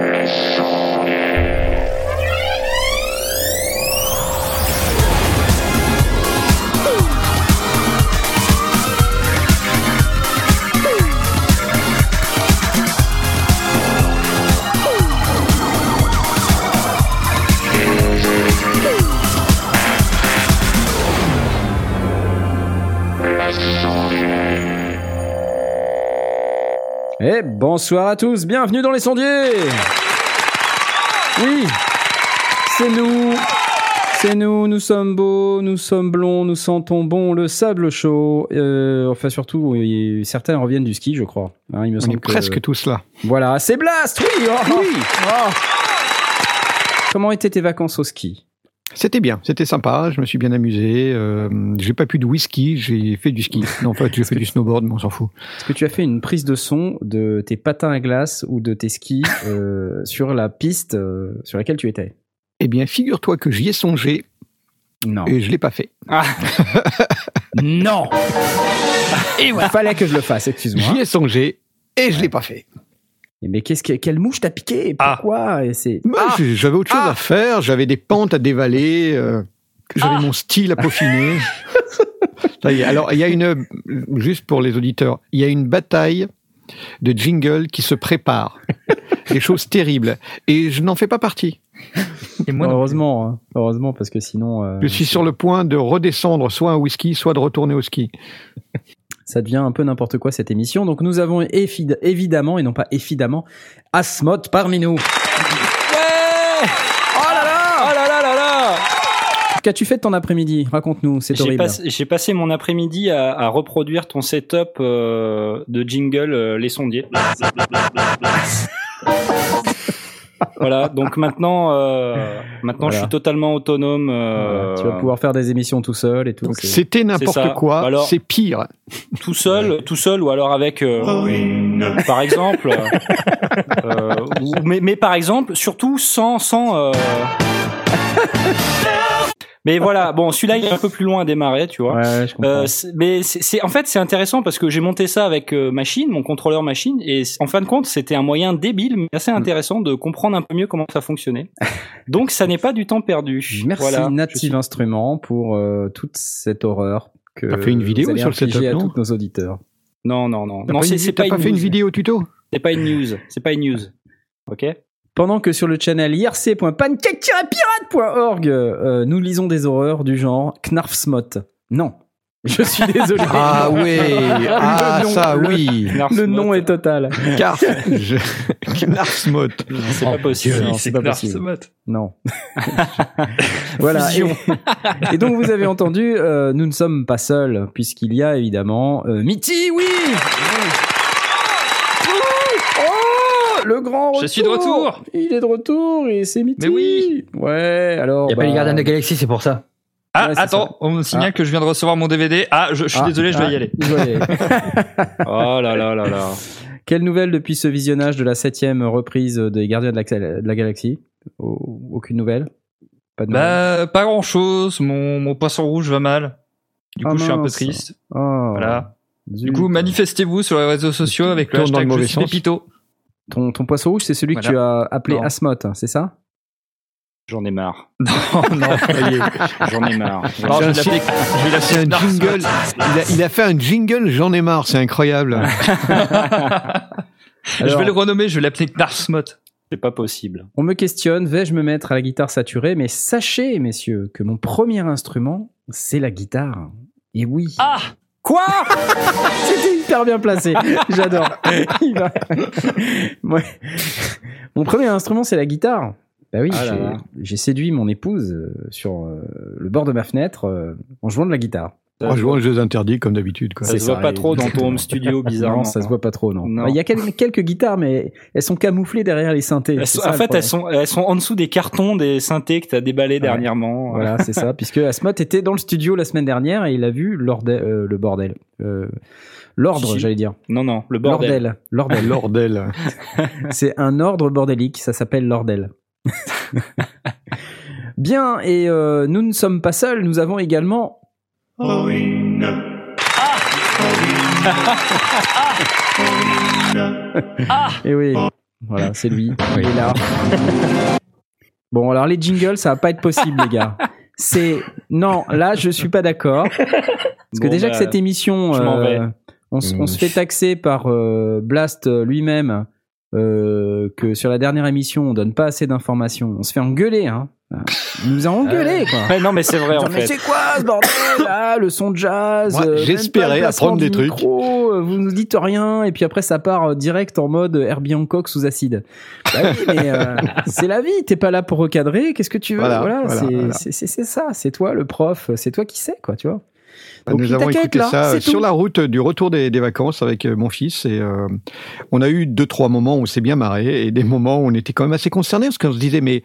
Et bonsoir à tous, bienvenue dans les sondiers Oui, c'est nous, c'est nous, nous sommes beaux, nous sommes blonds, nous sentons bon le sable chaud. Euh, enfin surtout, certains reviennent du ski, je crois. Hein, il me On semble est que- presque tous là. Voilà, c'est Blast, oui, oh, oui. oh. Comment étaient tes vacances au ski? C'était bien, c'était sympa, je me suis bien amusé. Euh, j'ai pas pu de whisky, j'ai fait du ski. Non, en fait, j'ai fait du snowboard, mais on s'en fout. Est-ce que tu as fait une prise de son de tes patins à glace ou de tes skis euh, sur la piste euh, sur laquelle tu étais? Eh bien, figure-toi que j'y ai songé Non. et je l'ai pas fait. Non Il fallait que je le fasse, excuse-moi. J'y ai songé et je l'ai pas fait. Mais qu'est-ce que, quelle mouche t'a piqué Pourquoi c'est Moi, j'ai- j'avais autre chose à faire, j'avais des pentes à dévaler, euh, j'avais mon style à peaufiner. Ça y est. Alors, il y a une, juste pour les auditeurs, il y a une bataille de jingle qui se prépare. Des choses terribles. Et je n'en fais pas partie. Et moi, heureusement, hein. heureusement parce que sinon euh, Je suis sur le point de redescendre soit un whisky, soit de retourner au ski. Ça devient un peu n'importe quoi cette émission. Donc nous avons évidemment et non pas évidemment Asmod parmi nous. Ouais Oh là là Oh là là là là Qu'as-tu fait de ton après-midi? Raconte-nous, c'est J'ai horrible. passé, j'ai passé mon après-midi à, à reproduire ton setup euh, de jingle euh, Les Sondiers. voilà, donc maintenant, euh, maintenant Voilà. je suis totalement autonome. euh, Voilà, tu vas pouvoir faire des émissions tout seul et tout. C'était n'importe quoi, Alors- c'est pire. tout seul, tout seul, ou alors avec, euh, par exemple, euh, ou- mais, mais par exemple, surtout sans, sans. mais voilà, bon, celui-là il est un peu plus loin à démarrer, tu vois. Ouais, je comprends. Euh, mais c'est c'est- en fait c'est intéressant parce que j'ai monté ça avec euh, machine, mon contrôleur machine, et en fin de compte c'était un moyen débile mais assez intéressant de comprendre un peu mieux comment ça fonctionnait. Donc ça n'est pas du temps perdu. Merci Voilà, Native suis- Instruments pour euh, toute cette horreur que T'as fait une vidéo sur le setup, à non tous nos auditeurs. Non non non non pas, c'est une, c'est t'as pas, pas une fait une news. vidéo tuto? C'est pas une news. C'est pas une news. Ok? Pendant que sur le channel irc.pancake-pirate.org, euh, nous lisons des horreurs du genre Knarfsmot. Non, je suis désolé. Ah oui, ah nom- ça le- oui. Le nom est total. Car je... Knarsmot. C'est pas possible. Non, c'est pas possible. Non. voilà. Et, donc vous avez entendu, euh, nous ne sommes pas seuls, puisqu'il y a évidemment euh, Mitty, oui Oh, le grand Je suis de retour. Il est de retour et c'est Mitty Mais oui. Ouais, alors... Il n'y a pas bah, les gardiens de la galaxie, c'est pour ça. Ah, Ouais, attends, on me signale Ah. que je viens de recevoir mon DVD. Ah, je, je suis Ah, désolé, je dois ah, y aller. y aller. Oh là là là là. Quelle nouvelle depuis ce visionnage de la septième reprise des Gardiens de la, de la Galaxie? Au- Aucune nouvelle? Pas de Bah, pas grand chose. Mon, mon poisson rouge va mal. Du Ah coup, je suis un peu triste. Oh, Voilà. Du coup, manifestez-vous sur les réseaux sociaux avec le hashtag je suis sens. Pépito. Ton, ton poisson rouge, c'est celui que tu as appelé Non. Asmoth, hein, c'est ça? J'en ai marre. Non, non. Ça y est. J'en ai marre. Non, je vais vais C'est l'appeler un jingle. Il a, il a fait un jingle, j'en ai marre, c'est incroyable. je vais le renommer, je vais l'appeler Knarsmot. C'est pas possible. On me questionne, vais-je me mettre à la guitare saturée? Mais sachez, messieurs, que mon premier instrument, c'est la guitare. Et oui. Ah Quoi C'était hyper bien placé. J'adore. Il va- Ouais. Mon premier instrument, c'est la guitare. Bah oui, Ah j'ai séduit mon épouse euh, sur euh, le bord de ma fenêtre euh, en jouant de la guitare. En jouant aux jeux interdits comme d'habitude. Ça C'est se voit ça, pas trop dans ton home studio, bizarrement. Non, ça se voit pas trop, non. Non. Il y a quel- quelques guitares, mais elles sont camouflées derrière les synthés. Elles c'est sont- ça, en fait, elles sont, elles sont en dessous des cartons des synthés que t'as déballés Ouais. dernièrement. Voilà, c'est ça. Puisque Asmot était dans le studio la semaine dernière et il a vu euh, le bordel. Euh, L'ordre, j'allais dire. Non, non, le bordel. L'ordel. L'ordel. Lordel. C'est un ordre bordélique, ça s'appelle l'ordel. Bien, et euh, nous ne sommes pas seuls, nous avons également... Et oui, Voilà, c'est lui. Il est là. Bon, alors les jingles, ça va pas être possible, les gars. C'est non, là, je suis pas d'accord. Parce que Bon, déjà bah, que cette émission, euh, on, on se fait taxer par euh, Blast lui-même euh, que sur la dernière émission, on donne pas assez d'informations. On se fait engueuler, hein. Il nous a engueulé, quoi. Ouais, non, mais c'est vrai en mais fait. c'est quoi ce bordel là Le son de jazz Moi, euh, j'espérais apprendre des trucs. micro, euh, vous nous dites rien et puis après ça part euh, direct en mode Herbie Hancock sous acide. Bah oui, mais euh, c'est la vie. T'es pas là pour recadrer. Qu'est-ce que tu veux? Voilà, Voilà, voilà, c'est voilà. c'est- c'est- c'est ça. C'est toi le prof. C'est toi qui sais quoi, tu vois. Donc, Nous avons écouté là, ça sur tout. la route du retour des, des vacances avec euh, mon fils et euh, on a eu deux trois moments où on s'est bien marré et des moments où on était quand même assez concernés parce qu'on se disait mais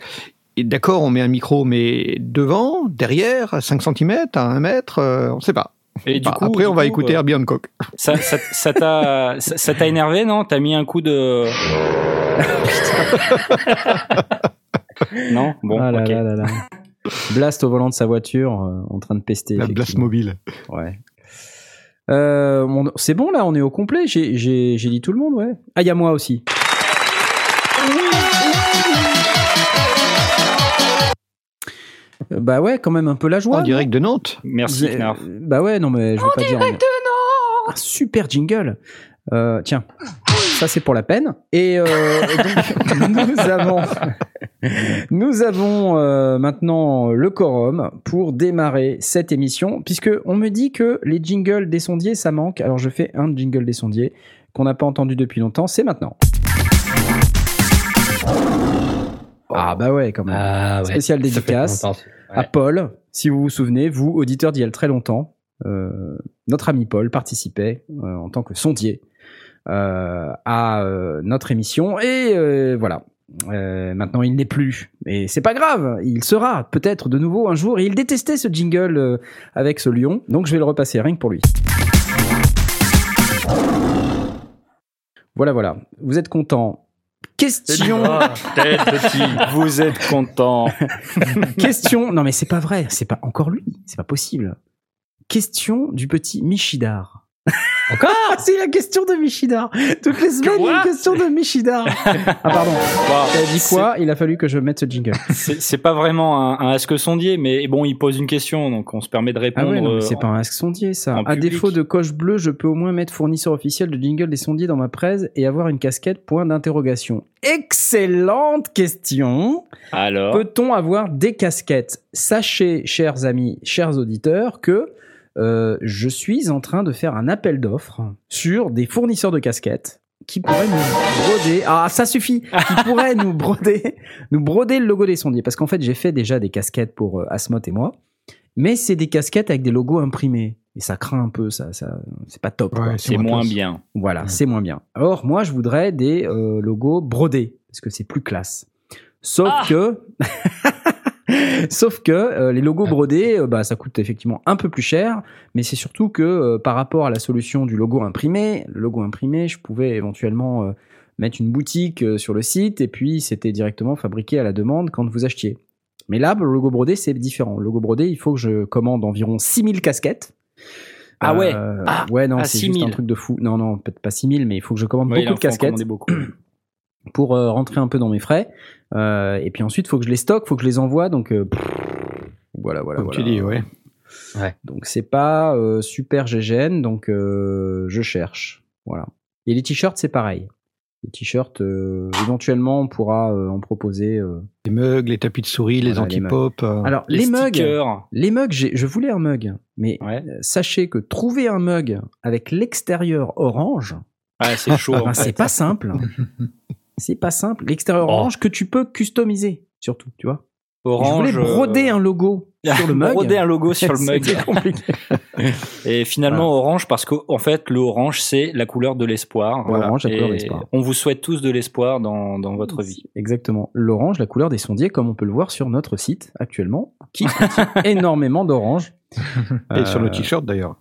d'accord on met un micro mais devant derrière à 5 cm à 1 mètre euh, on sait pas Et du Bah, coup, après du on va écouter euh, Herbie Hancock Ça, ça, ça t'a, ça, ça t'a énervé, non? T'as mis un coup de. non? Bon, Ah là ok. là là là. Blast au volant de sa voiture, euh, en train de pester. la blast mobile Ouais. Euh, on- c'est bon là, on est au complet. J'ai, j'ai, j'ai dit tout le monde, ouais. Ah, il y a moi aussi. Euh, Bah ouais, quand même un peu la joie. en direct de Nantes Merci, euh, Bah ouais, non mais je veux pas dire. Un super jingle. Euh, tiens, ça c'est pour la peine. Et euh, donc, nous avons, nous avons euh, maintenant le quorum pour démarrer cette émission, puisque on me dit que les jingles des sondiers ça manque. Alors je fais un jingle des sondiers qu'on n'a pas entendu depuis longtemps. C'est maintenant. Ah bah ouais, quand même. Ah ouais. Spécial dédicace à Paul, si vous vous souvenez, vous, auditeur d'il y a très longtemps, euh, notre ami Paul participait euh, en tant que sondier à euh, notre émission et euh, voilà. Euh, maintenant, il n'est plus, et c'est pas grave. Il sera peut-être de nouveau un jour. Et il détestait ce jingle euh, avec ce lion, donc je vais le repasser rien que pour lui. Voilà, voilà. Vous êtes content Question. Vous êtes content. Question. Non, mais c'est pas vrai. C'est pas encore lui. C'est pas possible. Question du petit Michidar. Encore C'est la question de Michidar. Toutes les semaines, il y a une question de Michidar. Ah, pardon. Wow. T'as dit quoi Il a fallu que je mette ce jingle. C'est pas vraiment un, un ask sondier, mais bon, il pose une question, donc on se permet de Ah répondre. ouais, non, mais euh, c'est pas un ask sondier, ça. À public. défaut de coche bleue, je peux au moins mettre fournisseur officiel de jingle des sondiers dans ma presse et avoir une casquette point d'interrogation. Excellente question. Alors, Peut-on avoir des casquettes? Sachez, chers amis, chers auditeurs, que euh, je suis en train de faire un appel d'offres sur des fournisseurs de casquettes qui pourraient nous broder. Ah, ça suffit. Qui pourraient nous broder, nous broder le logo des sondiers. Parce qu'en fait, j'ai fait déjà des casquettes pour euh, Asmot et moi, mais c'est des casquettes avec des logos imprimés. Et ça craint un peu, ça, ça c'est pas top. Ouais, c'est moins bien. Voilà, c'est moins bien. Or, moi, je voudrais des euh, logos brodés, parce que c'est plus classe. Sauf Ah que... Sauf que euh, les logos brodés, euh, bah, ça coûte effectivement un peu plus cher, mais c'est surtout que euh, par rapport à la solution du logo imprimé, le logo imprimé, je pouvais éventuellement mettre une boutique sur le site et puis c'était directement fabriqué à la demande quand vous achetiez. Mais là, le logo brodé, c'est différent. Le logo brodé, il faut que je commande environ 6000 casquettes. Ah ouais. Ah, ouais, non, ah, c'est juste 6000. un truc de fou. Non, non, peut-être pas 6000, mais il faut que je commande Ouais, beaucoup de casquettes. pour euh, rentrer un peu dans mes frais. Euh, et puis ensuite, il faut que je les stocke, il faut que je les envoie. Donc, euh, pff, voilà, voilà. comme voilà. tu dis ouais Donc, c'est pas euh, super GGN, donc euh, je cherche. Voilà. Et les t-shirts, c'est pareil. Les t-shirts, euh, éventuellement, on pourra euh, en proposer. euh. les mugs les tapis de souris les Voilà, les anti-pop Alors, les, mugs. stickers. Les mugs, je voulais un mug, mais Ouais. sachez que trouver un mug avec l'extérieur orange, Ah, c'est chaud. ben, en c'est pas simple. c'est pas simple. L'extérieur Oh. orange que tu peux customiser, surtout, tu vois. Orange. je voulais broder euh, un logo sur le mug. broder un logo sur le mug. Compliqué. Et finalement orange parce qu'en en fait le orange c'est la couleur de l'espoir. L'orange, la couleur de l'espoir. On vous souhaite tous de l'espoir dans, dans votre vie. Exactement. L'orange, la couleur des sondiers, comme on peut le voir sur notre site actuellement, qui contient énormément d'orange. et sur Euh, le t-shirt d'ailleurs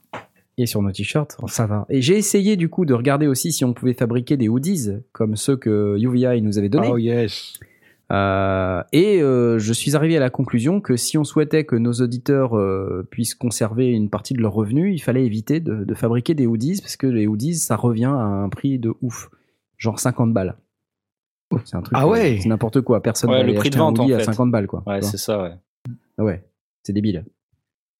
Et sur nos t-shirts, oh, ça va. Et j'ai essayé du coup de regarder aussi si on pouvait fabriquer des hoodies comme ceux que UVI nous avait donnés. oh yes Euh, et euh, je suis arrivé à la conclusion que si on souhaitait que nos auditeurs euh, puissent conserver une partie de leurs revenus, il fallait éviter de, de fabriquer des hoodies parce que les hoodies, ça revient à un prix de ouf, genre 50 balles. C'est un truc. Ah ouais. C'est n'importe quoi. Personne Ouais, va le prix de un vente, en hoodie à fait. 50 balles, quoi. Ouais, c'est ça, ouais. Ah ouais, c'est débile.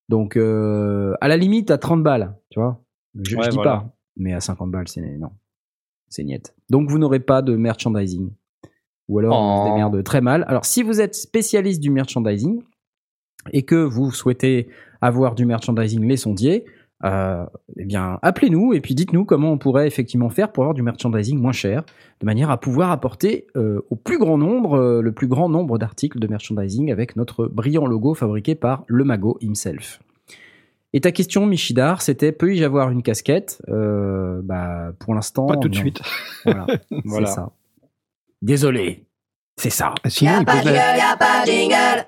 Donc, euh, à la limite, à 30 balles, tu vois. Je, je Ouais, dis voilà. pas. Mais à 50 balles, c'est non. C'est niette. Donc, vous n'aurez pas de merchandising. Ou alors, on se Oh. démerde très mal. Alors, si vous êtes spécialiste du merchandising et que vous souhaitez avoir du merchandising les sondiers, euh, eh bien, appelez-nous et puis dites-nous comment on pourrait effectivement faire pour avoir du merchandising moins cher, de manière à pouvoir apporter euh, au plus grand nombre, euh, le plus grand nombre d'articles de merchandising avec notre brillant logo fabriqué par le Mago himself. Et ta question, Michidar, c'était peux-je avoir une casquette? Euh, Bah, pour l'instant, Pas tout de suite. Voilà, Voilà. c'est ça. Désolé, c'est ça. Ah, Sinon, il pose, la-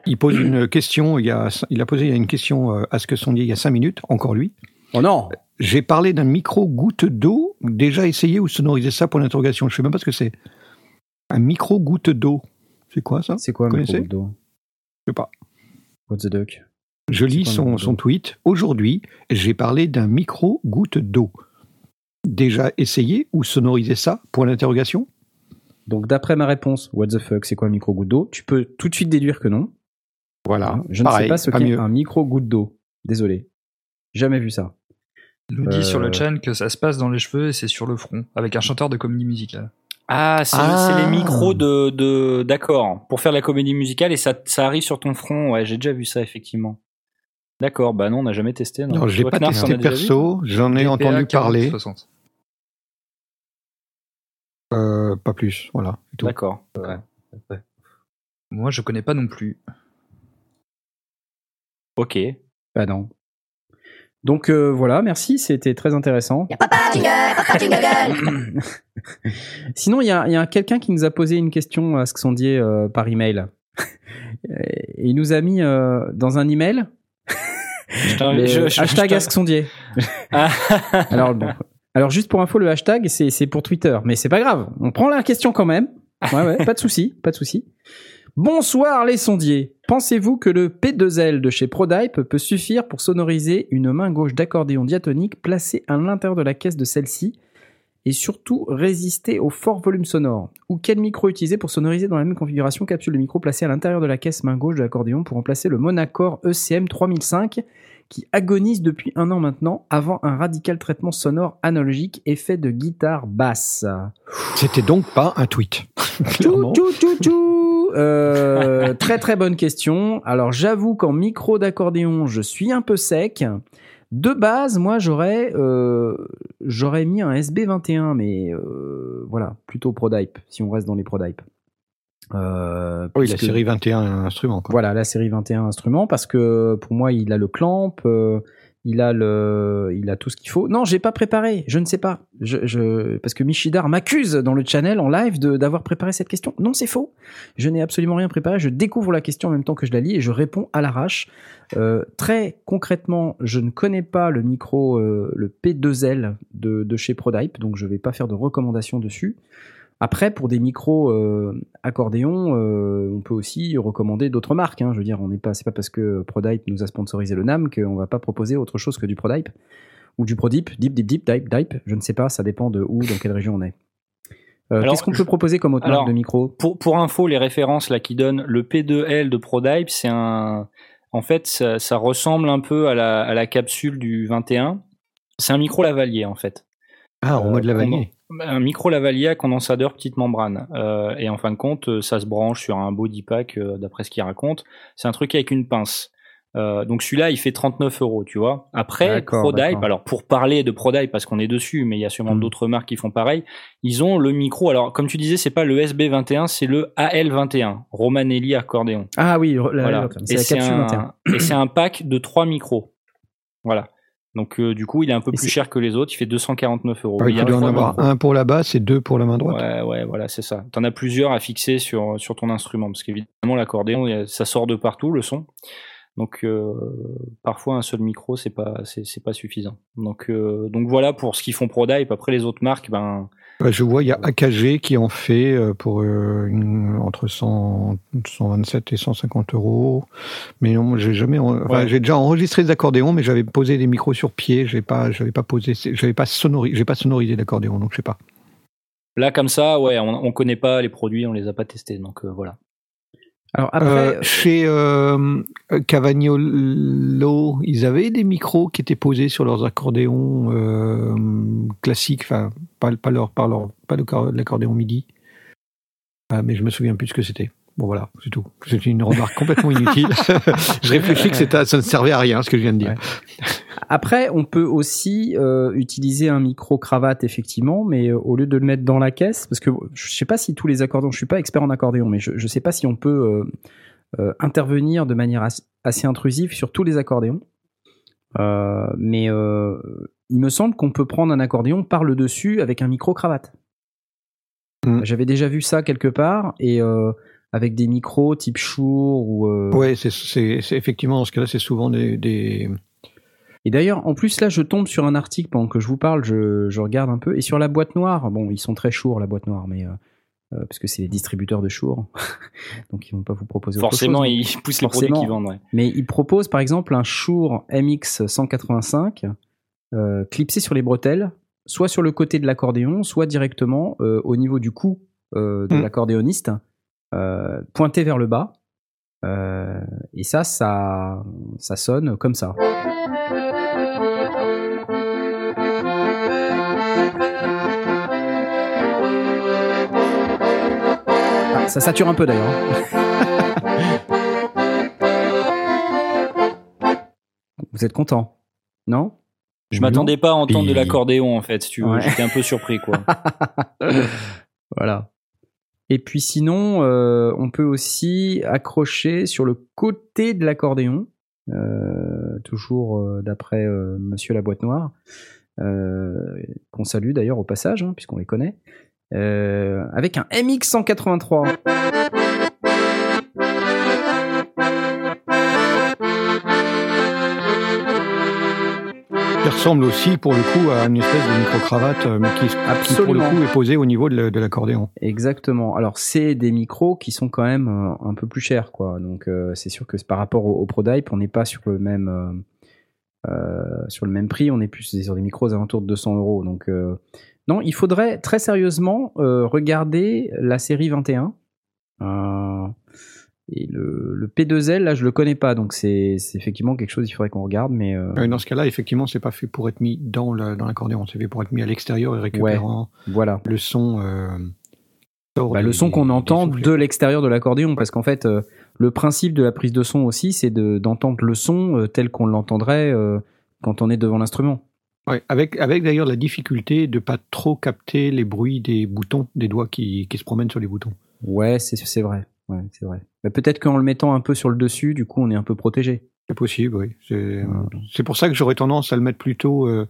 il pose une question. Il, a, il a posé une question à ce que sondier il y a cinq minutes. Encore lui. Oh non J'ai parlé d'un micro goutte d'eau. Déjà essayé ou sonorisé ça pour l'interrogation. Je sais même pas ce que c'est. Un micro goutte d'eau. C'est quoi ça? C'est quoi, un connaissez? micro Je sais pas. What the duck? Je lis quoi son, son d'eau? tweet. Aujourd'hui, j'ai parlé d'un micro goutte d'eau. Déjà essayé ou sonorisé ça pour l'interrogation? Donc, d'après ma réponse, what the fuck, c'est quoi un micro goutte d'eau? Tu peux tout de suite déduire que non. Voilà. Je ne sais Pareil, pas ce qu'est mieux. un micro goutte d'eau. Désolé. Jamais vu ça. Il nous dit sur Euh. le chat que ça se passe dans les cheveux et c'est sur le front, avec un chanteur de comédie musicale. Ah, c'est Ah. c'est les micros de, de d'accord pour faire de la comédie musicale et ça, ça arrive sur ton front. Ouais, j'ai déjà vu ça effectivement. D'accord, bah non, on n'a jamais testé. Non, Non, je l'ai pas Knarf, testé perso. J'en ai entendu 40, parler. 60. Euh, pas plus. Voilà. D'accord. Moi, je connais pas non plus. Ok. Bah non. Donc euh, voilà, merci, c'était très intéressant. Sinon, il y a, il y a quelqu'un qui nous a posé une question à ce que sondier euh, par email. Et il nous a mis euh, dans un email Je je- je- hashtag je t'in- Ask Sondier. Ah. Alors, bon. Alors juste pour info, le hashtag c'est c'est pour Twitter, mais c'est pas grave. On prend la question quand même. Ouais, ouais, pas de souci, pas de souci. Bonsoir les sondiers. Pensez-vous que le P2L de chez Prodype peut suffire pour sonoriser une main gauche d'accordéon diatonique placée à l'intérieur de la caisse de celle-ci et surtout résister au fort volume sonore? Ou quel micro utiliser pour sonoriser dans la même configuration capsule de micro placée à l'intérieur de la caisse main gauche de l'accordéon pour remplacer le Monacore ECM 3005 qui agonise depuis un an maintenant avant un radical traitement sonore analogique effet de guitare basse. C'était donc pas un tweet. Euh, très très bonne question. Alors j'avoue qu'en micro d'accordéon, je suis un peu sec. De base, moi j'aurais euh, j'aurais mis un SB21, mais euh, voilà, plutôt Prodype, si on reste dans les Prodype. Euh, Oui, la série 21 instruments. Quoi. voilà, la série 21 instruments, parce que pour moi, il a le clamp, euh, il a le, il a tout ce qu'il faut. Non, j'ai pas préparé, je ne sais pas. Je, je, parce que Michidar m'accuse dans le channel en live de d'avoir préparé cette question. Non, c'est faux. Je n'ai absolument rien préparé. Je découvre la question en même temps que je la lis et je réponds à l'arrache. Euh, très concrètement, je ne connais pas le micro, le P2L de, de chez Prodype, donc je vais pas faire de recommandations dessus. Après, pour des micros euh, accordéons, euh, on peut aussi recommander d'autres marques. hein. Je veux dire, on n'est pas, c'est pas parce que Prodype nous a sponsorisé le NAM qu'on va pas proposer autre chose que du Prodype ou du Prodip, Deep, Deep, Deep, Dype, Dype. Je ne sais pas, ça dépend de où, dans quelle région on est. Euh, Qu'est-ce qu'on peut proposer comme autre alors, marque de micro? Pour, pour info, les références là qui donnent le P2L de Prodype, c'est un. En fait, ça, ça ressemble un peu à la, à la capsule du 21. C'est un micro lavalier en fait. Ah, en Euh, mode lavalier. Un micro lavalier à condensateur petite membrane. Euh, et en fin de compte, euh, ça se branche sur un body pack, euh, d'après ce qu'il raconte. C'est un truc avec une pince. Euh, donc celui-là, il fait 39 euros, tu vois. Après, Prodype, alors pour parler de Prodype, parce qu'on est dessus, mais il y a sûrement Mm. d'autres marques qui font pareil, ils ont le micro. Alors, comme tu disais, c'est pas le SB21, c'est le AL21, Romanelli accordéon. Ah oui, la- Voilà. c'est Et la c'est un, 21. et c'est un pack de trois micros. Voilà. Donc euh, du coup, il est un peu Et plus cher que les autres. Il fait 249 euros. Ouais, Il y il a doit en avoir un pour la basse et deux pour la main droite. Ouais, ouais, voilà, c'est ça. T'en as plusieurs à fixer sur, sur ton instrument, parce qu'évidemment, l'accordéon, ça sort de partout, le son. Donc, euh, parfois, un seul micro, c'est pas, c'est, pas suffisant. Donc, euh, donc voilà pour ce qu'ils font Prodype. Après, les autres marques, ben, je vois, il y a AKG qui en fait euh, pour euh, une- entre 100, 127 et 150 euros. Mais non, j'ai jamais, en- enfin, Ouais. j'ai déjà enregistré des accordéons, mais j'avais posé des micros sur pied. J'ai pas, j'avais pas posé, j'avais pas sonorisé, j'ai pas sonorisé d'accordéon, donc je sais pas. Là, comme ça, ouais, on, on connaît pas les produits, on les a pas testés, donc voilà. Alors après, chez Cavagnolo, ils avaient des micros qui étaient posés sur leurs accordéons classiques, enfin pas, pas leur, pas leur, pas l'accordéon MIDI. Mais je me souviens plus ce que c'était. Bon voilà, c'est tout. C'est une remarque complètement inutile. je réfléchis que ça ne servait à rien ce que je viens de dire. Après, on peut aussi euh, utiliser un micro cravate effectivement, mais euh, au lieu de le mettre dans la caisse, parce que je sais pas si tous les accordéons, je suis pas expert en accordéon, mais je, ne sais pas si on peut euh, intervenir de manière assez intrusive sur tous les accordéons. mais il me semble qu'on peut prendre un accordéon par le dessus avec un micro cravate. Mm. J'avais déjà vu ça quelque part et avec des micros type Shure ou. Euh... Ouais, c'est effectivement dans ce cas-là, c'est souvent des, Et d'ailleurs, en plus là, je tombe sur un article pendant que je vous parle, je, je, regarde un peu et sur la boîte noire. Bon, ils sont très Shure la boîte noire, mais euh, euh parce que c'est les distributeurs de Shure, donc ils vont pas vous proposer. Forcément, autre chose, ils poussent les produits qu'ils vendent. Ouais. Mais ils proposent par exemple un Shure MX 185 euh, clipsé sur les bretelles, soit sur le côté de l'accordéon, soit directement euh, au niveau du cou de mmh. l'accordéoniste. Euh, pointé vers le bas. Euh, et ça, ça, ça sonne comme ça. Ah, ça sature un peu d'ailleurs. Vous êtes content, non? Je m'attendais pas à entendre de l'accordéon en fait, tu J'étais un peu surpris quoi. voilà. Et puis sinon, euh, on peut aussi accrocher sur le côté de l'accordéon, euh, toujours euh, d'après Monsieur la boîte noire, qu'on salue d'ailleurs au passage, hein, puisqu'on les connaît, avec un MX 183. Qui ressemble aussi pour le coup à une espèce de micro-cravate, euh, mais qui, pour le coup est posée au niveau de l'accordéon. Exactement. Alors c'est des micros qui sont quand même euh, un peu plus chers, quoi. Donc euh, c'est sûr que par rapport au, ProDype, on n'est pas sur le même sur le même prix. On est plus sur des micros aux alentours de 200 euros. Donc non, il faudrait très sérieusement regarder la série 21. Et le, P2L, là, je le connais pas, donc c'est effectivement quelque chose qu'il faudrait qu'on regarde. Mais euh, dans ce cas-là, effectivement, c'est pas fait pour être mis dans l'accordéon, dans c'est fait pour être mis à l'extérieur et récupérant voilà. le son. Euh, bah, le son qu'on entend de l'extérieur de l'accordéon, parce qu'en fait, euh, le principe de la prise de son aussi, c'est d'entendre le son tel qu'on l'entendrait quand on est devant l'instrument. Ouais, avec, avec d'ailleurs la difficulté de pas trop capter les bruits des boutons, des doigts qui, qui se promènent sur les boutons. Ouais, c'est vrai. Ouais, c'est vrai. Bah, peut-être qu'en le mettant un peu sur le dessus, du coup, on est un peu protégé. C'est possible, oui. C'est pour ça que j'aurais tendance à le mettre plutôt euh,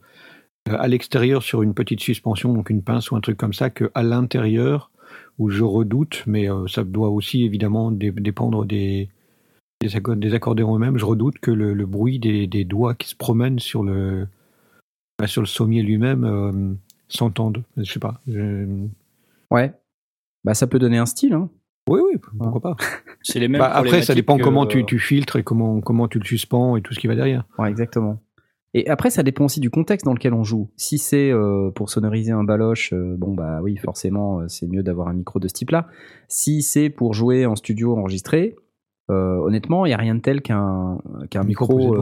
à l'extérieur sur une petite suspension, donc une pince ou un truc comme ça, qu'à l'intérieur, où je redoute, mais euh, ça doit aussi évidemment dépendre des, des, des accordéons eux-mêmes. Je redoute que le, bruit des, des, doigts qui se promènent sur le, bah, sur le sommier lui-même euh, s'entende. Je sais pas. Ouais. Bah, ça peut donner un style, hein. Oui, oui, pourquoi pas. C'est les mêmes. Bah, après, ça dépend comment tu, tu, filtres et comment, comment tu le suspends et tout ce qui va derrière. Ouais, exactement. Et après, ça dépend aussi du contexte dans lequel on joue. Si c'est euh, pour sonoriser un baloche, euh, bon bah oui, forcément, euh, c'est mieux d'avoir un micro de ce type-là. Si c'est pour jouer en studio enregistré, honnêtement, il n'y a rien de tel qu'un qu'un micro,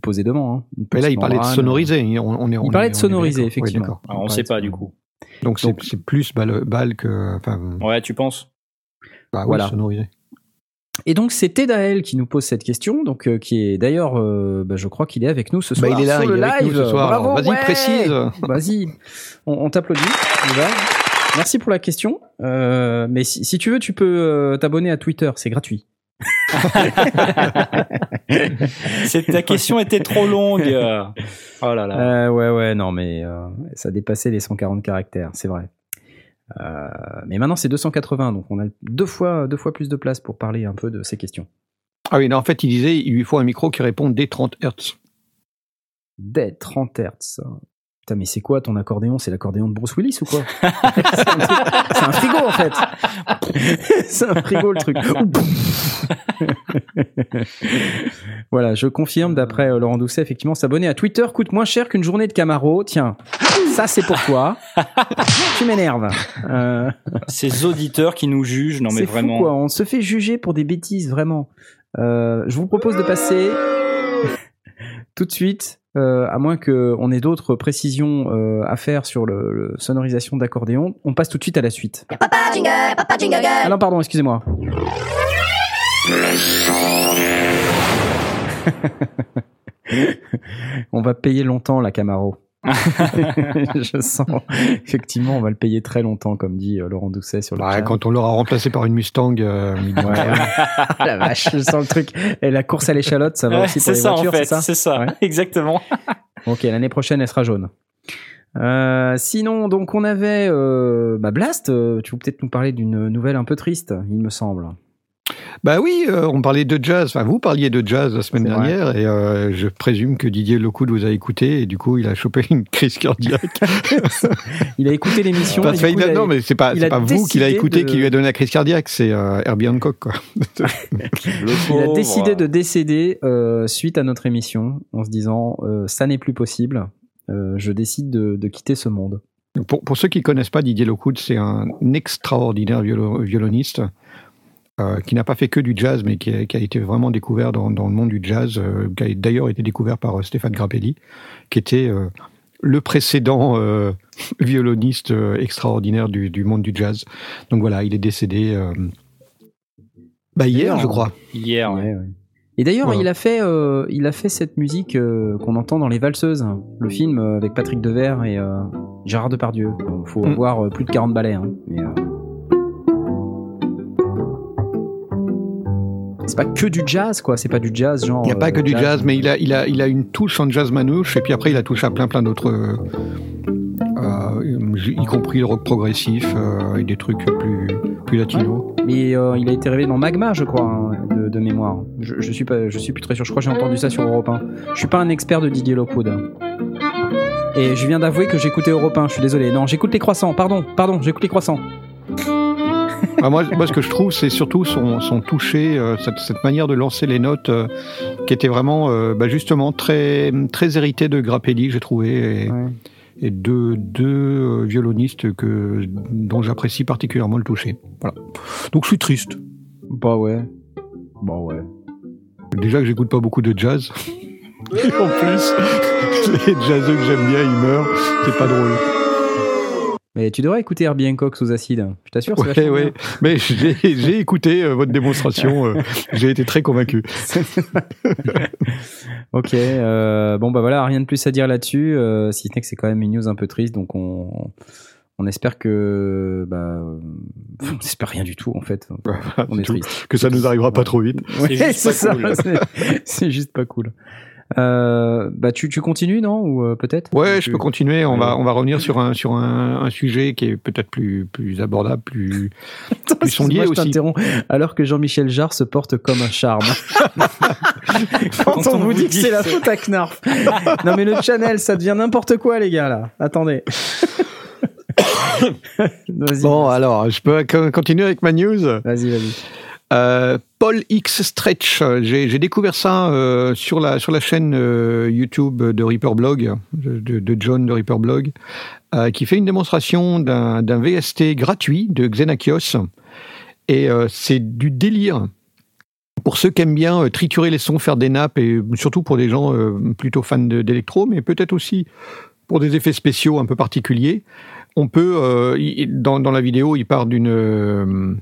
posé devant. Hein. Mais là, il parlait de sonoriser. On, est, il parlait de sonoriser, effectivement. on ne sait pas du coup. Donc c'est plus balle, balle que. ouais, tu penses? Bah voilà. Et donc c'est Tedael qui nous pose cette question, donc euh, qui est d'ailleurs, euh, bah, je crois qu'il est avec nous ce soir. Bah, il est là, sur il le est live. ce soir. Vas-y, précise. Vas-y, on, t'applaudit. Merci pour la question. Euh, mais si, tu veux, tu peux t'abonner à Twitter, c'est gratuit. Ta question était trop longue. Oh là là. ouais, ouais, non, mais ça dépassait les 140 caractères, c'est vrai. Euh, mais maintenant c'est 280, donc on a deux fois, deux fois plus de place pour parler un peu de ces questions. Ah oui, en fait, il disait il lui faut un micro qui répond dès 30 Hz. Dès 30 Hz. Putain, mais c'est quoi ton accordéon? C'est l'accordéon de Bruce Willis ou quoi? C'est un, frigo en fait. c'est un frigo le truc. voilà, je confirme d'après euh, Laurent Doucet, effectivement, s'abonner à Twitter coûte moins cher qu'une journée de Camaro. Tiens, ça c'est pour toi. tu m'énerves. Euh, Ces auditeurs qui nous jugent, non mais fou, vraiment. quoi. On se fait juger pour des bêtises, vraiment. Euh, je vous propose de passer tout de suite, euh, à moins qu'on ait d'autres précisions euh, à faire sur le, le sonorisation d'accordéon, on passe tout de suite à la suite. Papa jingle, papa jingle girl. Ah non, pardon, excusez-moi. on va payer longtemps la Camaro. Je sens, effectivement, on va le payer très longtemps, comme dit euh, Laurent Doucet sur le Bah, quand on l'aura remplacé par une Mustang, euh, Ouais. la vache, je sens le truc. Et la course à l'échalote, ça va Ouais, aussi pour c'est les ça voitures, en fait, c'est ça c'est ça, Ouais. exactement. Ok, l'année prochaine, elle sera jaune. Euh, sinon, donc on avait euh, bah Blast. euh, tu veux peut-être nous parler d'une nouvelle un peu triste, il me semble. Bah oui, euh, on parlait de jazz. Enfin, vous parliez de jazz la semaine vrai. dernière, et euh, je présume que Didier Locoud vous a écouté, et du coup, il a chopé une crise cardiaque. Il a écouté l'émission. A- non, mais c'est pas, pas vous qui l'a écouté de- qui lui a donné la crise cardiaque, c'est euh, Herbie Hancock, quoi. il a décidé de décéder euh, suite à notre émission en se disant euh, ça n'est plus possible. euh, je décide de, de quitter ce monde. Pour, pour ceux qui connaissent pas Didier Locoud, c'est un extraordinaire violo- violoniste euh, qui n'a pas fait que du jazz, mais qui a, qui a été vraiment découvert dans, dans le monde du jazz, euh, qui a d'ailleurs été découvert par euh, Stéphane Grappelli, qui était euh, le précédent euh, violoniste euh, extraordinaire du, du monde du jazz. Donc voilà, il est décédé euh, bah, hier, je crois. Hier. Ouais, ouais. Et d'ailleurs, il a fait, euh, il a fait cette musique euh, qu'on entend dans Les Valseuses, le film avec Patrick Devers et euh, Gérard Depardieu. Il faut Mm. avoir plus de 40 ballets. Hein, mais, C'est pas que du jazz, quoi. C'est pas du jazz, genre. Il n'y a pas euh, que du jazz, mais il a, il, a, il a une touche en jazz manouche, et puis après il a touché à plein plein d'autres, euh, euh, y compris le rock progressif euh, et des trucs plus, plus latinos. Mais euh, il a été révélé dans Magma, je crois, hein, de, de mémoire. Je, je suis pas, je suis plus très sûr. Je crois que j'ai entendu ça sur Europe 1. Je suis pas un expert de Didier Lockwood. Et je viens d'avouer que j'écoutais Europe 1. Je suis désolé. Non, j'écoute les croissants. Pardon, pardon, j'écoute les croissants. Ah, moi, moi, ce que je trouve, c'est surtout son, son toucher, euh, cette, cette manière de lancer les notes, euh, qui était vraiment, euh, bah, justement, très, très hérité de Grappelli, j'ai trouvé, et, Ouais. et deux, deux euh, violonistes que, dont j'apprécie particulièrement le toucher. Voilà. Donc je suis triste. Bah ouais. Bah ouais. Déjà que j'écoute pas beaucoup de jazz. Et en plus, les jazzeux que j'aime bien, ils meurent. C'est pas drôle. Mais tu devrais écouter Herbie Hancock sous acide. Je t'assure, ouais. bien. Mais j'ai j'ai écouté euh, votre démonstration. euh, j'ai été très convaincu. Ok, euh, bon bah voilà, rien de plus à dire là-dessus, euh, si ce n'est que c'est quand même une news un peu triste, donc on, on espère que, bah, on espère rien du tout en fait. On est triste. Que ça nous arrivera pas trop vite. Ouais, juste c'est cool. c'est- c'est juste pas cool. Euh, bah tu, tu continues non? Ou euh, peut-être? Ouais, Tu- je peux continuer. On va, on va revenir sur un, sur un, un sujet qui est peut-être plus, plus abordable, plus. Attends, Plus sondier aussi. Alors que Jean-Michel Jarre se porte comme un charme. Quand on vous dit que c'est la faute à Knarf. non mais le channel, ça devient n'importe quoi les gars là. Attendez. Bon, alors, je peux co- continuer avec ma news? vas-y, vas-y. Euh, Paul X Stretch, j'ai découvert ça euh, sur la sur la chaîne euh, YouTube de Reaper Blog, de, John de Reaper Blog, qui fait une démonstration d'un VST gratuit de Xenakios, et c'est du délire. Pour ceux qui aiment bien triturer les sons, faire des nappes, et surtout pour des gens plutôt fans d'électro, mais peut-être aussi pour des effets spéciaux un peu particuliers, on peut, dans, dans la vidéo, il part d'une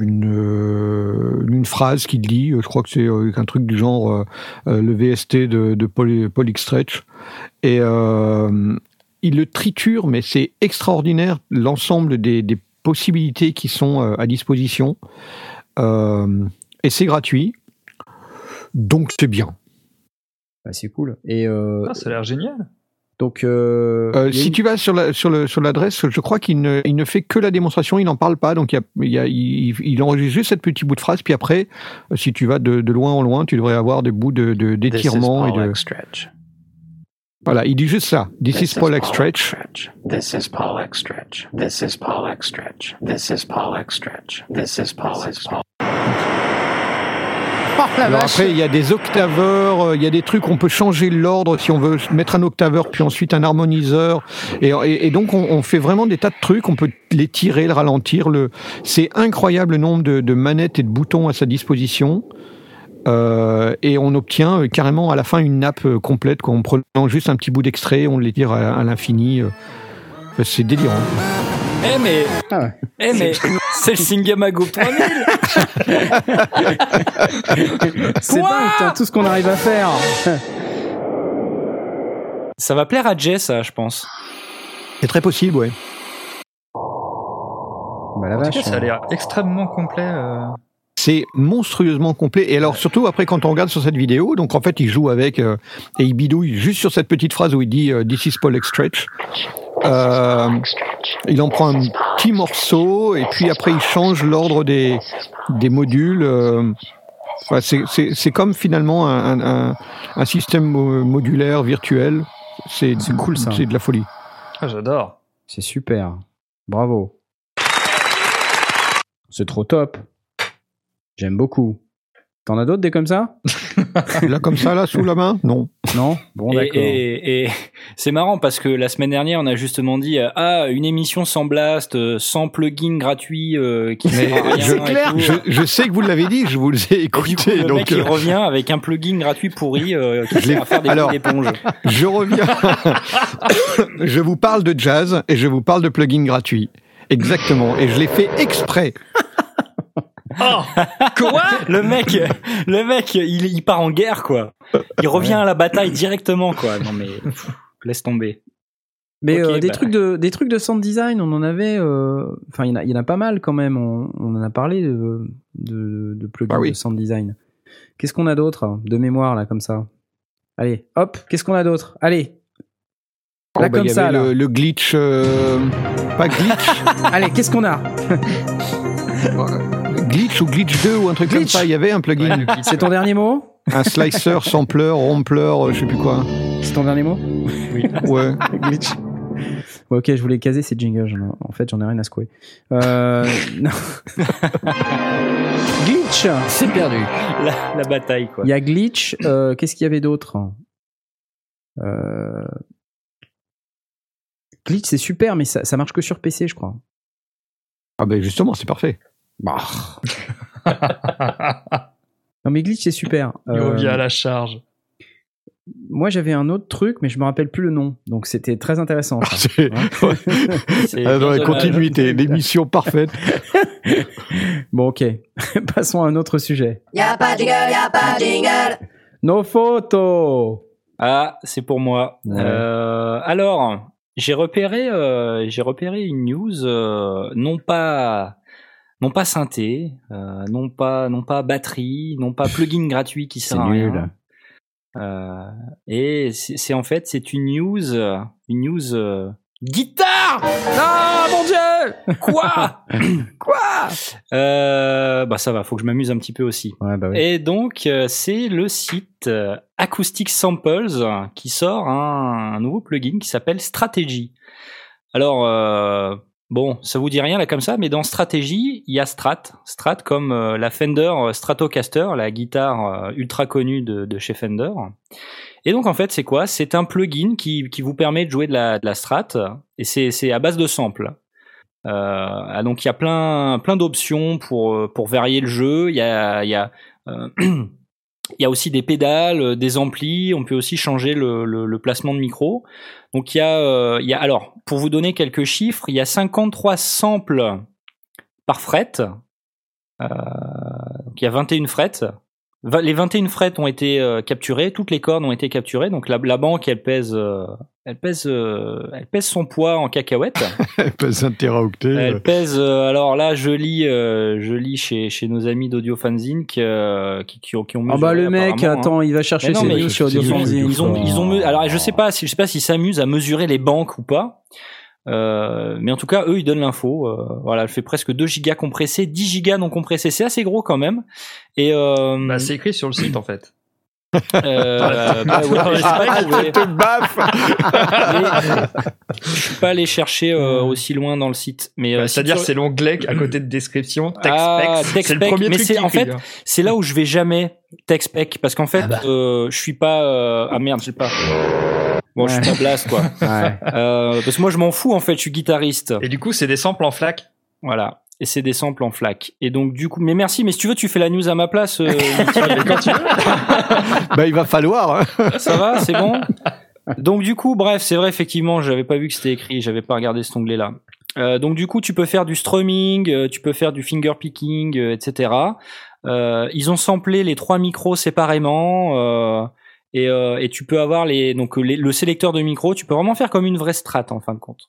une, euh, une phrase qu'il dit, euh, je crois que c'est euh, un truc du genre le VST de, de Paul, Paul X Stretch. Et euh, il le triture, mais c'est extraordinaire l'ensemble des, des possibilités qui sont à disposition. Euh, et c'est gratuit. Donc c'est bien. Bah, c'est cool. Et euh, Ah, ça a l'air génial. Donc euh, Euh, si une- tu vas sur la sur le sur l'adresse, je crois qu'il ne il ne fait que la démonstration, il n'en parle pas, donc il y a, il, y a- il, il enregistre juste cette petite bout de phrase, puis après, euh, si tu vas de, de loin en loin, tu devrais avoir des bouts de de- d'étirement et de Voilà, il dit juste ça. This is Paul Stretch. This is Paul Stretch. This is Paul Stretch. This is Paul Stretch. This is Paul Stretch. Oh Alors après, il y a des octaveurs, euh, il y a des trucs, on peut changer l'ordre si on veut mettre un octaveur, puis ensuite un harmoniseur. Et, et- et donc, on, on fait vraiment des tas de trucs, on peut les tirer, le ralentir. Le... C'est incroyable le nombre de, de manettes et de boutons à sa disposition. Euh, et on obtient euh, carrément à la fin une nappe euh, complète, quoi. en prenant juste un petit bout d'extrait, on les tire à, à l'infini. euh. Enfin, c'est délirant. Eh mais, Ah ouais. eh mais, c'est le Singamago 3000 C'est dingue, tout ce qu'on arrive à faire. Ça va plaire à Jay, ça, je pense. C'est très possible, ouais. Bah la En tout cas, vache. ça a l'air extrêmement complet. euh. C'est monstrueusement complet. Et alors, surtout après, quand on regarde sur cette vidéo, donc en fait, il joue avec euh, et il bidouille juste sur cette petite phrase où il dit euh, This is Paul Stretch. Euh, il en prend un petit morceau et puis après, il change l'ordre des, des modules. euh, enfin, c'est- c'est c'est comme finalement un, un, système mo- modulaire virtuel. C'est C'est cool, ça. C'est de la folie. Ah, j'adore. C'est super. Bravo. C'est trop top. J'aime beaucoup. T'en as d'autres des comme ça? Là, comme ça, là, sous la main? Non. Non? Bon, et, d'accord. et- et c'est marrant parce que la semaine dernière, on a justement dit euh, ah une émission sans blast, euh, sans plugin gratuit euh, qui Mais sert à rien je, je, sais que vous l'avez dit, je vous ai Et du coup, écouté. le donc, mec il euh, revient avec un plugin gratuit pourri euh, qui sert à faire des Alors-. Je reviens. je vous parle de jazz et je vous parle de plugins gratuits. Exactement. Et je l'ai fait exprès. Quoi? Le mec, le mec, il, il part en guerre quoi. Il revient à la bataille directement quoi. Non mais pff, laisse tomber. Mais euh, des bah. trucs de des trucs de sound design, on en avait. euh, Enfin, il y en a, il y en a pas mal quand même. On, on en a parlé de de, de plugins Ah oui. de sound design. Qu'est-ce qu'on a d'autre hein, de mémoire là comme ça? Allez, hop. Qu'est-ce qu'on a d'autre? Allez. Là Oh, bah, comme y ça. avait là. le, le glitch. euh, pas glitch. Allez, qu'est-ce qu'on a? glitch ou glitch 2 ou un truc comme Glitch. ça. Il y avait un plugin. C'est ton dernier mot un slicer, sampler, rompler, euh, je sais plus quoi. C'est ton dernier mot Ouais. Glitch. Ouais, ok, je voulais caser ces jingles. En fait, j'en ai rien à secouer. Euh... non. glitch. C'est perdu. La, la bataille quoi. Il y a glitch. euh, Qu'est-ce qu'il y avait d'autre? Euh, Glitch, c'est super, mais ça, ça marche que sur PC, je crois. Ah ben justement, c'est parfait. Bah. Non, mais glitch, c'est super. Il Euh, revient à la charge. Moi, j'avais un autre truc, mais je me rappelle plus le nom. Donc, c'était très intéressant. ça. Ah, dans bien la continuité, l'émission parfaite. Bon, ok. Passons à un autre sujet. Y'a pas de jingle, y'a pas de jingle. Nos photos. Ah, c'est pour moi. Ouais. Euh, alors, j'ai repéré, euh, j'ai repéré une news, euh, non pas, non pas synthé, euh, non pas, non pas batterie, non pas plugin gratuit qui sert à rien. nul. Euh, et c'est en fait, c'est une news, une news euh, guitare. Ah, mon dieu Quoi? Quoi? Bah ça va, faut que je m'amuse un petit peu aussi. Ouais, bah oui. Et donc, c'est le site Acoustic Samples qui sort un, un nouveau plugin qui s'appelle Strategy. Alors, bon, ça vous dit rien là comme ça, mais dans Strategy, il y a Strat. Strat comme euh, la Fender Stratocaster, la guitare euh, ultra connue de, chez Fender. Et donc, en fait, c'est quoi? C'est un plugin qui, vous permet de jouer de la, Strat, et c'est à base de samples. Euh, ah, donc il y a plein plein d'options pour euh, varier le jeu. Il y a y a euh, il y a aussi des pédales, euh, des amplis. On peut aussi changer le, placement de micro. Donc il y a euh, il y a alors pour vous donner quelques chiffres, il y a 53 samples par fret. Euh, donc il y a 21 frettes. Les 21 frettes ont été euh, capturées, toutes les cordes ont été capturées. Donc la, la banque, elle pèse, euh, elle pèse, euh, elle pèse son poids en cacahuètes. Pas un téraoctet. Elle pèse. euh, alors là, je lis, euh, je lis chez, chez nos amis d'Audio Fanzine qui, euh, qui, qui ont, qui ont Ah bah le mec, hein. attends, il va chercher Mais non, ses mais news ils- sur Audio ils Ils ont, ils ont, ils ont alors je sais pas, si, je sais pas s'ils s'amusent à mesurer les banques ou pas. Euh, mais en tout cas, eux, ils donnent l'info. Euh, voilà, elle fait presque 2 gigas compressés, 10 gigas non compressés. C'est assez gros quand même. Et euh, Bah, c'est écrit sur le site en fait. Euh, bah ouais, j'ai pas trouvé. te baffe je suis pas allé chercher euh, aussi loin dans le site. Mais euh, si C'est-à-dire, c'est l'onglet à côté de description, text Ah, specs. C'est le premier mais truc c'est- en fait, brille. c'est là où je vais jamais TechSpec parce qu'en fait, Ah bah. euh, je suis pas. euh, ah merde, j'ai pas. Bon, je suis pas blast quoi. Ouais. Euh, parce que moi, je m'en fous en fait. Je suis guitariste. Et du coup, c'est des samples en flac. Voilà. Et c'est des samples en flac. Et donc du coup, mais merci. Mais si tu veux, tu fais la news à ma place. euh, quand tu veux. Bah, il va falloir. hein. Ça va, c'est bon? Donc du coup, bref, c'est vrai effectivement, j'avais pas vu que c'était écrit, j'avais pas regardé cet onglet-là. Euh, donc du coup, tu peux faire du strumming, euh, tu peux faire du finger picking, euh, etc. Euh, ils ont samplé les trois micros séparément. Euh, et, euh, et tu peux avoir les donc les- le sélecteur de micros, tu peux vraiment faire comme une vraie strat en fin de compte.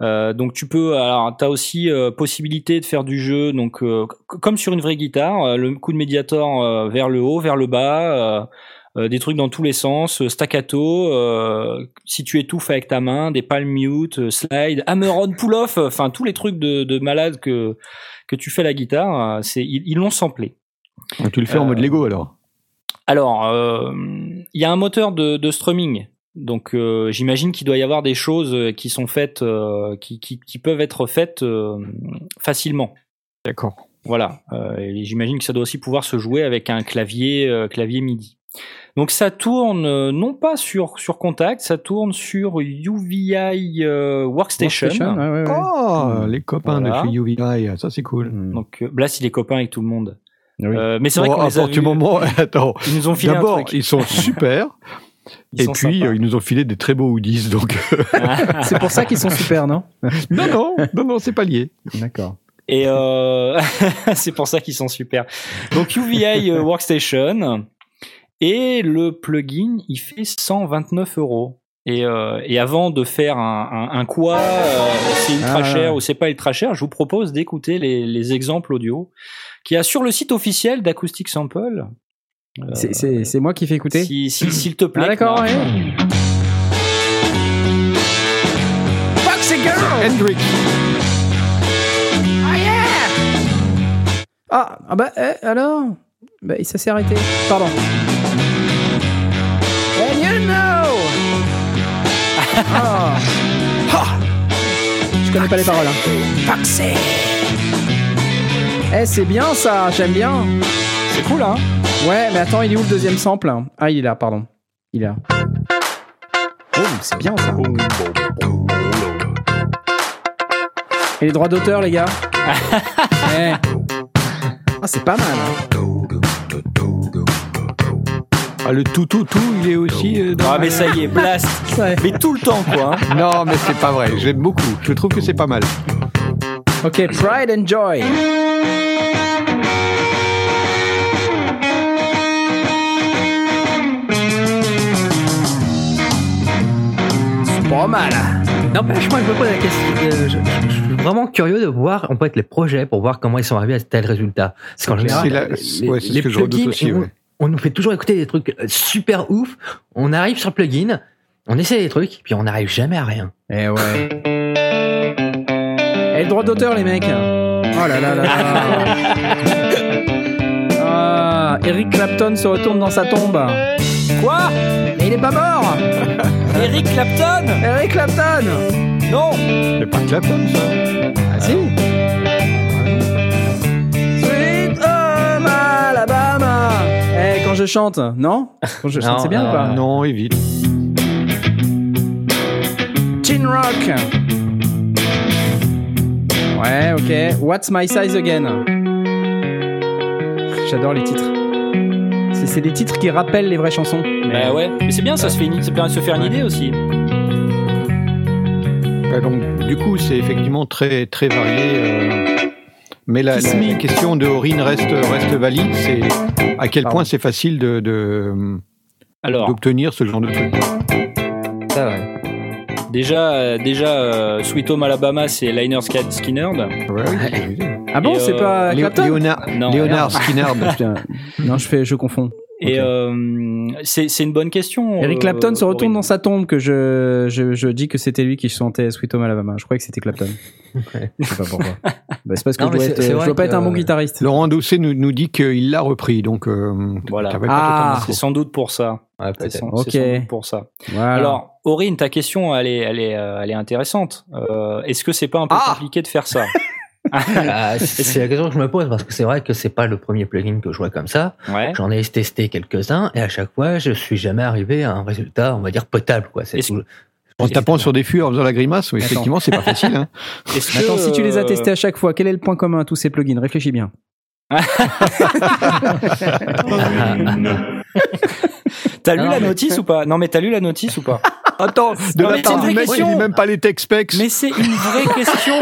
Euh, donc tu peux alors tu as aussi euh, possibilité de faire du jeu donc euh, comme sur une vraie guitare, euh, le coup de médiator euh, vers le haut, vers le bas, euh, euh, des trucs dans tous les sens, euh, staccato, euh, si tu étouffes avec ta main, des palm mute, euh, slide, hammer-on, pull-off, euh, enfin tous les trucs de, de malade que que tu fais la guitare, euh, c'est ils l'ont samplé. Tu le fais en mode Lego alors? Alors, euh, il y a un moteur de, de strumming. Donc, euh, j'imagine qu'il doit y avoir des choses qui sont faites, euh, qui, qui, qui peuvent être faites euh, facilement. D'accord. Voilà. Euh, et j'imagine que ça doit aussi pouvoir se jouer avec un clavier, euh, clavier MIDI. Donc, ça tourne non pas sur sur Contact, ça tourne sur UVI euh, Workstation. Workstation, ouais, ouais, ouais. Oh, les copains Voilà. de chez UVI, ça c'est cool. Donc, euh, Blast, il est copain avec tout le monde. Oui. Euh, mais c'est vrai Bon, qu'on à les a partir du moment, attends. Ils nous ont filé un D'abord, truc. ils sont super. Ils et sont puis, sympas. euh, ils nous ont filé des très beaux hoodies. Donc, C'est pour ça qu'ils sont super, non? Non, non, non, non, c'est pas lié. D'accord. Et euh, c'est pour ça qu'ils sont super. Donc UVI euh, Workstation et le plugin, il fait 129 euros. Et, euh, et avant de faire un, un, un quoi, euh, c'est ultra Ah. cher ou c'est pas ultra cher, je vous propose d'écouter les, les exemples audio qu'il y a sur le site officiel d'Acoustic Sample. Euh, C'est- moi qui fais écouter si, si- s'il te plaît. Ah d'accord, ouais. Foxy Girl Hendrix. Ah, ah bah, eh, alors? Bah, ça s'est arrêté. Pardon. Ah. Je connais pas les paroles. Hein. Eh, c'est bien ça, j'aime bien. C'est cool, hein Ouais, mais attends, il est où le deuxième sample? Ah, il est là, pardon. Il est là. Oh, c'est bien ça. Et les droits d'auteur, les gars? Eh. Ah, c'est pas mal. hein. Ah, le tout, tout, tout, il est aussi euh, dans Ah mais ça y est, blast Ouais. Mais tout le temps, quoi. hein. Non, mais c'est pas vrai. J'aime beaucoup. Je trouve que c'est pas mal. Ok, Pride and Joy. C'est pas mal. N'empêche, moi, je me pose la question. euh, je, je- je suis vraiment curieux de voir, en fait, les projets pour voir comment ils sont arrivés à tel résultat. Parce qu'en général, C'est la- les, ouais, c'est ce les que je redoute plugins, aussi, on, ouais. On nous fait toujours écouter des trucs euh, super ouf. On arrive sur le plugin, on essaie des trucs, puis on n'arrive jamais à rien. Eh ouais. Et le droit d'auteur, les mecs. Oh là là là là. Ah, Eric Clapton se retourne dans sa tombe. Quoi? Mais il est pas mort Eric Clapton? Eric Clapton Non C'est pas Clapton, ça. Ah si je chante, non Quand je chante, Non, c'est bien ou pas Non, évite. Teen Rock Ouais, ok. What's My Size Again J'adore les titres. C'est c'est des titres qui rappellent les vraies chansons. Bah ouais, mais c'est bien, ça se fait une, ça permet de se faire une idée aussi. Bah, donc, du coup, c'est effectivement très, très varié. euh, mais la, question de Aurine reste, reste valide. C'est à quel Pardon. point c'est facile de, de- Alors, d'obtenir ce genre de truc. Ça, ouais. déjà, euh, déjà euh, Sweet Home Alabama, c'est Liner Skinner. Ouais, oui. Ah bon, Et, c'est euh, pas Clapton Léonard, Non. Léonard Skinner. Non, je fais, je confonds. Et euh, c'est c'est une bonne question. Eric euh, Clapton se retourne dans sa tombe que je, je, je dis que c'était lui qui chantait Sweet Home Alabama. Je croyais que c'était Clapton. Ouais. Je sais pas pourquoi. Bah, c'est parce que Non, je dois, être, je pas être un bon guitariste. Laurent Doucet nous, nous dit qu'il l'a repris, donc euh, Voilà. Ah. C'est sans doute pour ça. Ouais, C'est sans, sans doute pour ça. Voilà. Alors, Aurine, ta question, elle est, elle est, euh, elle est intéressante. Euh, Est-ce que c'est pas un peu Ah compliqué de faire ça? Ah, c'est c'est la question que je me pose parce que c'est vrai que c'est pas le premier plugin que je vois comme ça. Ouais. J'en ai testé quelques-uns et à chaque fois, je suis jamais arrivé à un résultat, on va dire potable, quoi. C'est tout- En tapant sur des fûts en faisant la grimace, oui, effectivement, c'est pas facile. Hein. Est-ce que, Attends, si tu les as euh, testés à chaque fois, quel est le point commun à tous ces plugins? Réfléchis bien. T'as lu Non, la mais- notice ou pas? Non, mais t'as lu la notice ou pas? Attends, de la part du mec, il dit même pas les tech specs. Mais c'est une vraie question.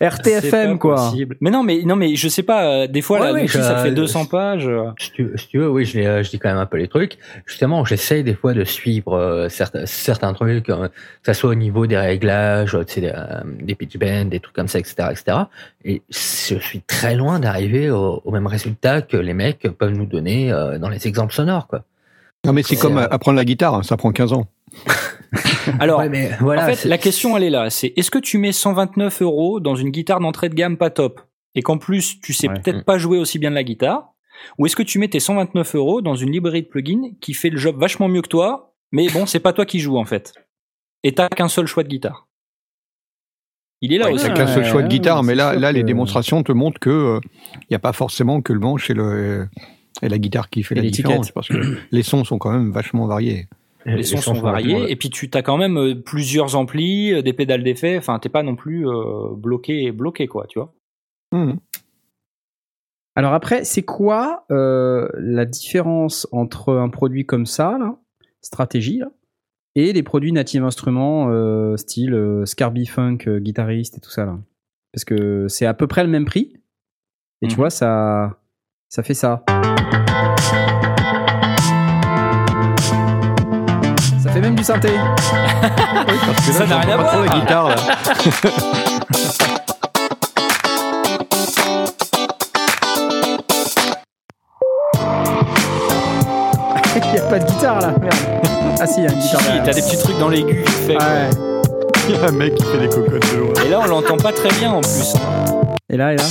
RTFM, pas quoi. possible. Mais non, mais non, mais je sais pas. euh, des fois, Ouais, notice, je- ça fait 200 pages. Si tu, si tu veux, oui, je, dis quand même un peu les trucs. Justement, j'essaye des fois de suivre euh, certains, certains trucs, euh, que ça soit au niveau des réglages, des, euh, des pitch bends, des trucs comme ça, etc., etc. Et je suis très loin d'arriver au, au même résultat que les mecs peuvent nous donner euh, dans les exemples sonores, quoi. Non, mais c'est comme euh, apprendre la guitare, ça prend 15 ans. Alors, Ouais, mais voilà. en fait, la question, elle est là. C'est est-ce que tu mets 129 euros dans une guitare d'entrée de gamme pas top et qu'en plus tu sais Ouais. peut-être pas jouer aussi bien de la guitare, ou est-ce que tu mets tes 129 euros dans une librairie de plugins qui fait le job vachement mieux que toi, mais bon, c'est pas toi qui joues en fait, et t'as qu'un seul choix de guitare. Il est là Ouais, aussi. T'as qu'un seul choix de guitare, mais là, là, les démonstrations te montrent que il n'y a pas forcément que le manche et, le, et la guitare qui fait Et la l'étiquette. différence, parce que les sons sont quand même vachement variés. Les sons sont variés, et puis tu as quand même euh, plusieurs amplis, euh, des pédales d'effet. Enfin, t'es pas non plus euh, bloqué, bloqué quoi, tu vois. Mhm. Alors après, c'est quoi euh, la différence entre un produit comme ça, là, stratégie, là, et les produits Native Instruments euh, style euh, Scarby Funk, euh, guitariste et tout ça là? Parce que c'est à peu près le même prix. Et tu Mhm. vois, ça, ça fait ça. Du synthé. Parce que Ça n'a rien à voir. la guitare, là. Il n'y a pas de guitare là. Merde. Ah si, il y a une guitare. si, t'as des petits trucs dans l'aigu fait. Ouais. Il y a un mec qui fait des cocottes de loin. Et là, on l'entend pas très bien en plus. Et là, et là.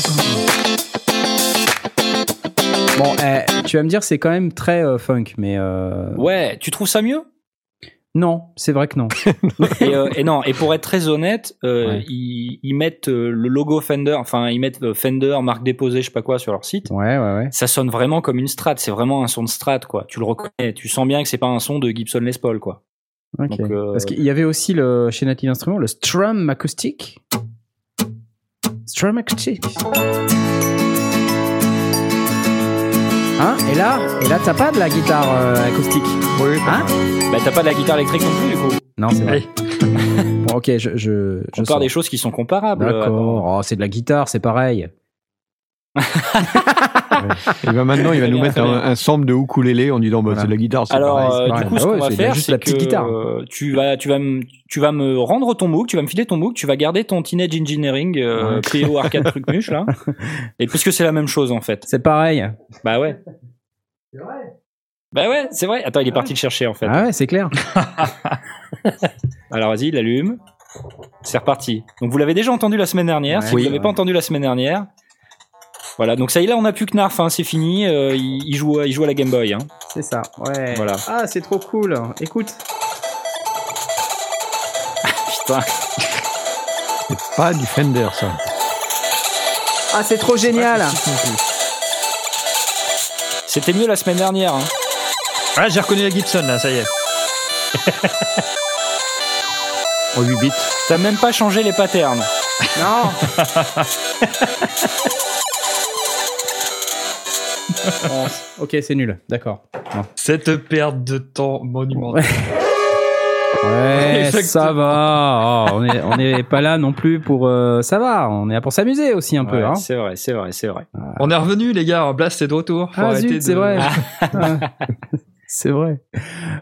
Bon, eh, tu vas me dire, c'est quand même très euh, funk, mais euh, Ouais, tu trouves ça mieux? Non, c'est vrai que non. et, euh, et non, et pour être très honnête, euh, Ouais. ils, ils mettent euh, le logo Fender, enfin ils mettent euh, Fender, marque déposée, je sais pas quoi, sur leur site. Ouais, ouais, ouais. Ça sonne vraiment comme une Strat. C'est vraiment un son de Strat, quoi. Tu le reconnais. Tu sens bien que c'est pas un son de Gibson Les Paul, quoi. Ok. Donc, euh, Parce qu'il y avait aussi le, chez Native Instruments le Strum Acoustic. Strum Acoustic. Hein Et là, et là, t'as pas de la guitare euh, acoustique. Oui, Hein Bah t'as pas de la guitare électrique non plus, du coup. Non, c'est vrai. bon, ok, je, je, je Compare sors. des choses qui sont comparables. attends. D'accord. Oh, c'est de la guitare, c'est pareil. Et ben maintenant, il va nous mettre un, un sample de ukulélé en disant bah, Voilà. c'est de la guitare, c'est Alors, pareil. euh, pareil. du coup, Ah ce ouais, qu'on va c'est faire, juste c'est la petite que guitare. euh, tu vas, tu vas me, tu vas me rendre ton MOOC, tu vas me filer ton MOOC, tu vas garder ton Teenage Engineering euh, PO arcade truc muche là. Et puisque c'est la même chose en fait. C'est pareil. Bah ouais. Bah ouais, c'est vrai. Attends, il est parti le chercher en fait. Ah ouais, c'est clair. Alors vas-y, il allume. C'est reparti. Donc vous l'avez déjà entendu la semaine dernière. Ouais, si oui. vous l'avez pas entendu la semaine dernière. Voilà, donc ça y est, là on a plus que Narf, hein, c'est fini. euh, il, il joue, à- il joue à la Game Boy. Hein. C'est ça. Ouais. Voilà. Ah, c'est trop cool. Écoute. Putain. C'est pas du Fender, ça. Ah, c'est trop génial. C'était mieux la semaine dernière. Hein. Ah, j'ai reconnu la Gibson là, ça y est. En 8 bits. T'as même pas changé les patterns. Non. Ok, c'est nul. D'accord. Cette perte de temps monumentale. Ouais, Exactement. ça va. Oh, on est on est pas là non plus pour euh, ça va. On est là pour s'amuser aussi un peu. Ouais, Hein. C'est vrai, c'est vrai, c'est vrai. On est revenu les gars, Blast est de retour. Faut Ah arrêter zut, de- c'est vrai. Ah. c'est vrai.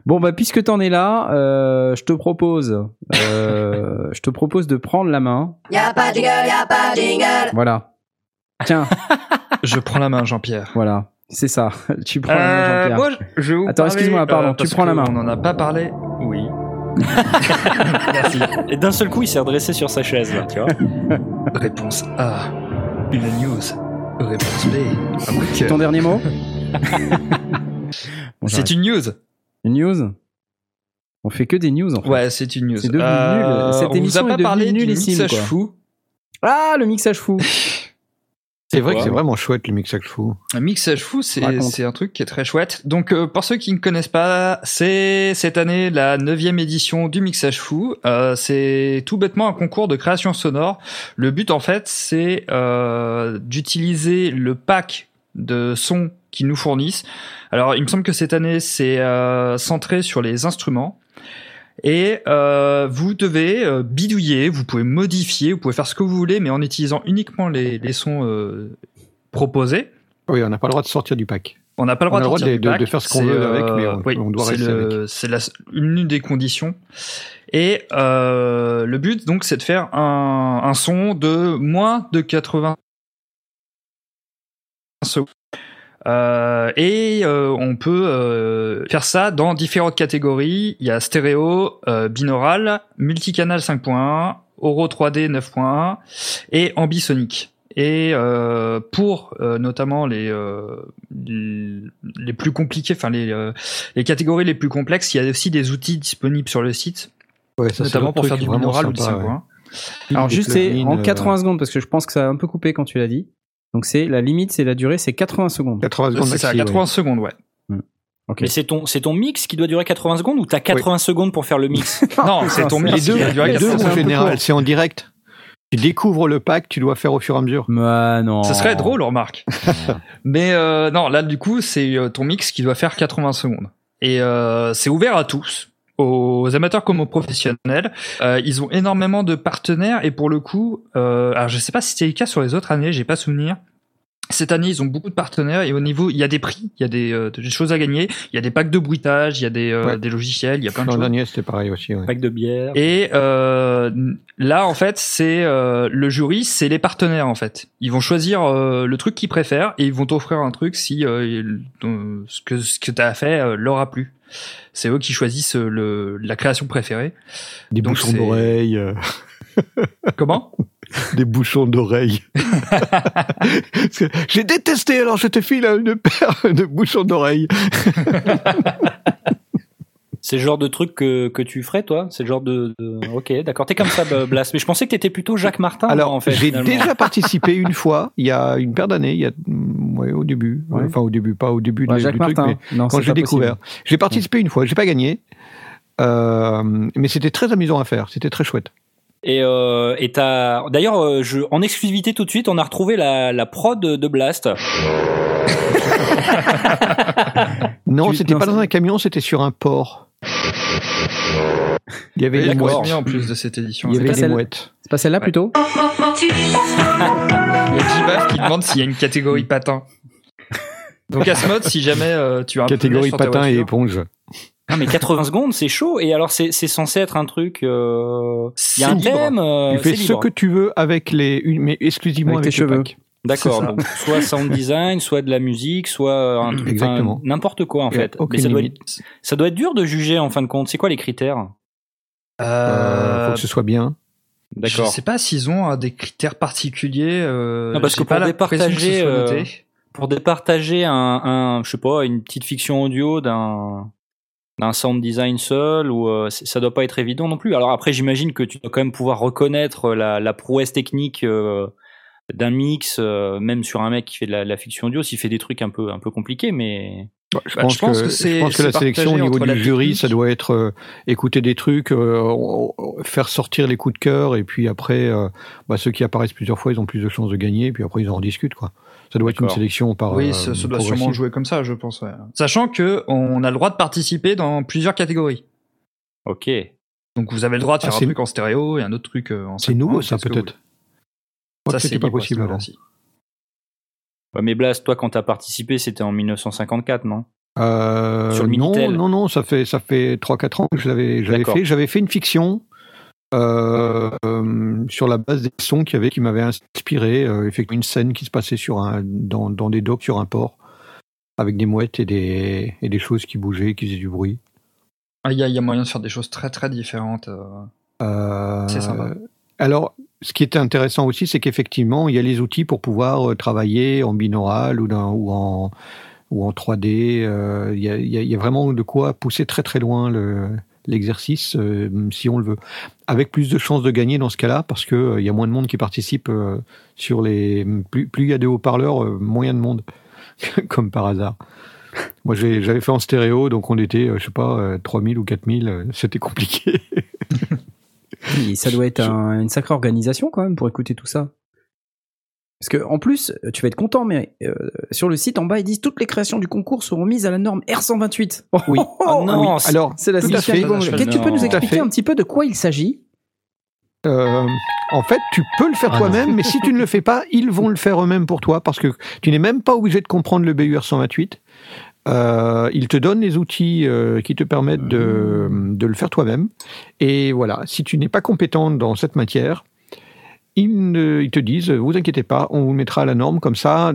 Bon bah puisque t'en es là, euh, je te propose, euh, je te propose de prendre la main. Y'a pas de jingle, y'a pas de jingle. Voilà. Tiens, Je prends la main, Jean-Pierre. voilà. C'est ça. Tu prends la main, Euh, Jean-Pierre. moi, je vais vous Attends, parler, excuse-moi, pardon, euh, tu parce prends la main. On n'en a pas parlé. Oui. Merci. Et d'un seul coup, il s'est redressé sur sa chaise, là, tu vois. Réponse A. Une news. Réponse B. Un coup de C'est cœur. ton dernier mot Bon, C'est une news. une news. On fait que des news en fait. Ouais, c'est une news. C'est devenu nul. Cette on émission vous est a pas parlé devenue du nullissime, mixage quoi. fou. Ah, le mixage fou. C'est vrai que c'est vraiment chouette le mixage fou. Un mixage fou, c'est un truc qui est très chouette. Donc, euh, pour ceux qui ne connaissent pas, c'est cette année la neuvième édition du mixage fou. Euh, c'est tout bêtement un concours de création sonore. Le but, en fait, c'est euh, d'utiliser le pack de sons qu'ils nous fournissent. Alors, il me semble que cette année, c'est euh, centré sur les instruments. Et euh, vous devez euh, bidouiller, vous pouvez modifier, vous pouvez faire ce que vous voulez, mais en utilisant uniquement les, les sons euh, proposés. Oui, on n'a pas le droit de sortir du pack. On n'a pas le droit, de, sortir de- du de- pack. de faire ce qu'on veut avec, mais on- oui, on doit c'est rester C'est la- une des conditions. Et le but, donc, c'est de faire un, un son de moins de 80 secondes. Euh, et euh, on peut euh, faire ça dans différentes catégories. Il y a stéréo, euh, binaural, multicanal 5.1, Oro 3D 9.1 et ambisonique. Et euh, pour euh, notamment les, euh, les plus compliqués, enfin les, euh, les catégories les plus complexes, il y a aussi des outils disponibles sur le site, Ouais, ça, c'est notamment pour faire du binaural ou du sympa, 5.1. ouais. Alors juste en euh, 80 secondes parce que je pense que ça a un peu coupé quand tu l'as dit. Donc c'est la limite, c'est la durée, c'est 80 secondes. 80 secondes C'est ça, maxi, 80 ouais. secondes, ouais. Ok. Mais c'est ton, c'est ton mix qui doit durer 80 secondes ou t'as 80 secondes pour faire le mix? Non, c'est ton mix. Les deux, qui duré les deux 80 en général, c'est en direct. Tu découvres le pack, tu dois faire au fur et à mesure. Ah non. Ça serait drôle, remarque. Mais euh, non, là, du coup, c'est euh, ton mix qui doit faire 80 secondes. Et euh, c'est ouvert à tous, aux amateurs comme aux professionnels. Euh, ils ont énormément de partenaires et pour le coup, euh, alors je sais pas si c'était le cas sur les autres années, j'ai pas souvenir. Cette année, ils ont beaucoup de partenaires et au niveau, il y a des prix, il y a des, euh, des choses à gagner, il y a des packs de bruitage, il y a des, euh, Ouais. des logiciels, il y a plein de L'an choses. dernier, c'était pareil aussi. ouais. Pack de bière. Et euh, là, en fait, c'est euh, le jury, c'est les partenaires en fait. Ils vont choisir euh, le truc qu'ils préfèrent et ils vont t'offrir un truc si euh, euh, ce que ce que t'as fait euh, leur a plu. C'est eux qui choisissent euh, le, la création préférée. Des Donc bouchons d'oreilles. euh, Comment? Des bouchons d'oreilles. J'ai détesté, alors je te file une paire de bouchons d'oreilles. C'est le genre de truc que, que tu ferais, toi? C'est le genre de. de- Ok, d'accord. T'es comme ça, Blas. Mais je pensais que t'étais plutôt Jacques Martin. Alors, en fait. j'ai déjà participé une fois, il y a une paire d'années, il y a, mm, ouais, au début. Ouais. Enfin, au début, pas au début Ouais, du, Jacques du truc, Martin. mais Non, quand j'ai découvert. J'ai participé une fois, j'ai pas gagné. Euh, mais c'était très amusant à faire, c'était très chouette. Et euh, et t'as. D'ailleurs, euh, je en exclusivité tout de suite, on a retrouvé la, la prod de Blast. Non, Tu- c'était pas dans un camion, c'était sur un port. Il y avait des mouettes. combien en plus de cette édition Il y C'est avait pas des celle- mouettes. C'est pas celle-là Ouais. plutôt Il y a Jibaf qui demande s'il y a une catégorie patin. Donc Asmod, si jamais euh, tu as Catégorie patin et éponge. Non, mais 80 secondes, c'est chaud. Et alors, c'est c'est censé être un truc. euh, Il y a un thème. euh, tu fais ce libre. que tu veux avec les, mais exclusivement Avec avec, tes cheveux. D'accord. Donc, soit sound design, soit de la musique, soit un truc. N'importe quoi, en fait. Mais ça doit, être, limite. ça doit être dur de juger, en fin de compte. C'est quoi les critères? Euh, Euh, faut que ce soit bien. Je D'accord. sais pas s'ils ont euh, des critères particuliers. Euh, Non, parce que pour départager, euh. Pour départager un, un, je sais pas, une petite fiction audio d'un d'un sound design seul ou euh, ça doit pas être évident non plus. Alors après, j'imagine que tu dois quand même pouvoir reconnaître la, la prouesse technique euh, d'un mix, euh, même sur un mec qui fait de la, la fiction audio, s'il fait des trucs un peu un peu compliqués, mais Je, Bah, pense je pense que, que c'est- je pense que la sélection au niveau du la jury, technique. ça doit être euh, écouter des trucs, euh, faire sortir les coups de cœur, et puis après, euh, bah, ceux qui apparaissent plusieurs fois, ils ont plus de chances de gagner, et puis après, ils en rediscutent. Quoi. Ça doit être une sélection par. Oui, euh, ça, ça doit sûrement jouer comme ça, je pense. ouais. Sachant que on a le droit de participer dans plusieurs catégories. ok. Donc vous avez le droit de Ah, faire un c'est- truc en stéréo et un autre truc en C'est 5.1, nouveau, ça, peut-être. Crois Ça que c'était pas possible avant. Ouais, mais Blas, toi, quand t'as participé, c'était en 1954, non? Euh, Sur le non, Minitel. non, non, ça fait ça fait trois quatre ans que je l'avais fait. J'avais fait une fiction euh, euh, sur la base des sons qu'il y avait qui m'avaient inspiré. Euh, effectivement, une scène qui se passait sur un dans, dans des docks sur un port avec des mouettes et des et des choses qui bougeaient, qui faisaient du bruit. Ah, Il y, a- il y a moyen de faire des choses très très différentes. euh. Euh, C'est sympa. Alors, ce qui était intéressant aussi, c'est qu'effectivement, il y a les outils pour pouvoir euh, travailler en binaural ou, en, ou en 3D. euh, Il y, a, vraiment de quoi pousser très très loin le- l'exercice, euh, si on le veut. Avec plus de chances de gagner dans ce cas-là, parce que euh, il y a moins de monde qui participe sur les. Plus, plus il y a de haut-parleurs, moins de monde, comme par hasard. Moi, j'avais fait en stéréo, donc on était, je sais pas, euh, 3000 ou 4000, euh, c'était compliqué. Et ça doit être un- une sacrée organisation quand même pour écouter tout ça. Parce que en plus, tu vas être content, mais euh, sur le site en bas, ils disent toutes les créations du concours seront mises à la norme R128. Oui. Oh, non, oui. c'est- Alors, c'est la. Qu'est-ce que tu peux nous expliquer un petit peu de quoi il s'agit? Euh, en fait, tu peux le faire Ah toi-même, mais si tu ne le fais pas, ils vont le faire eux-mêmes pour toi, parce que tu n'es même pas obligé de comprendre le BUR 128. Euh, ils te donnent les outils euh, qui te permettent de, de le faire toi-même. Et voilà, si tu n'es pas compétent dans cette matière, ils, ne- ils te disent, vous inquiétez pas, on vous mettra à la norme, comme ça,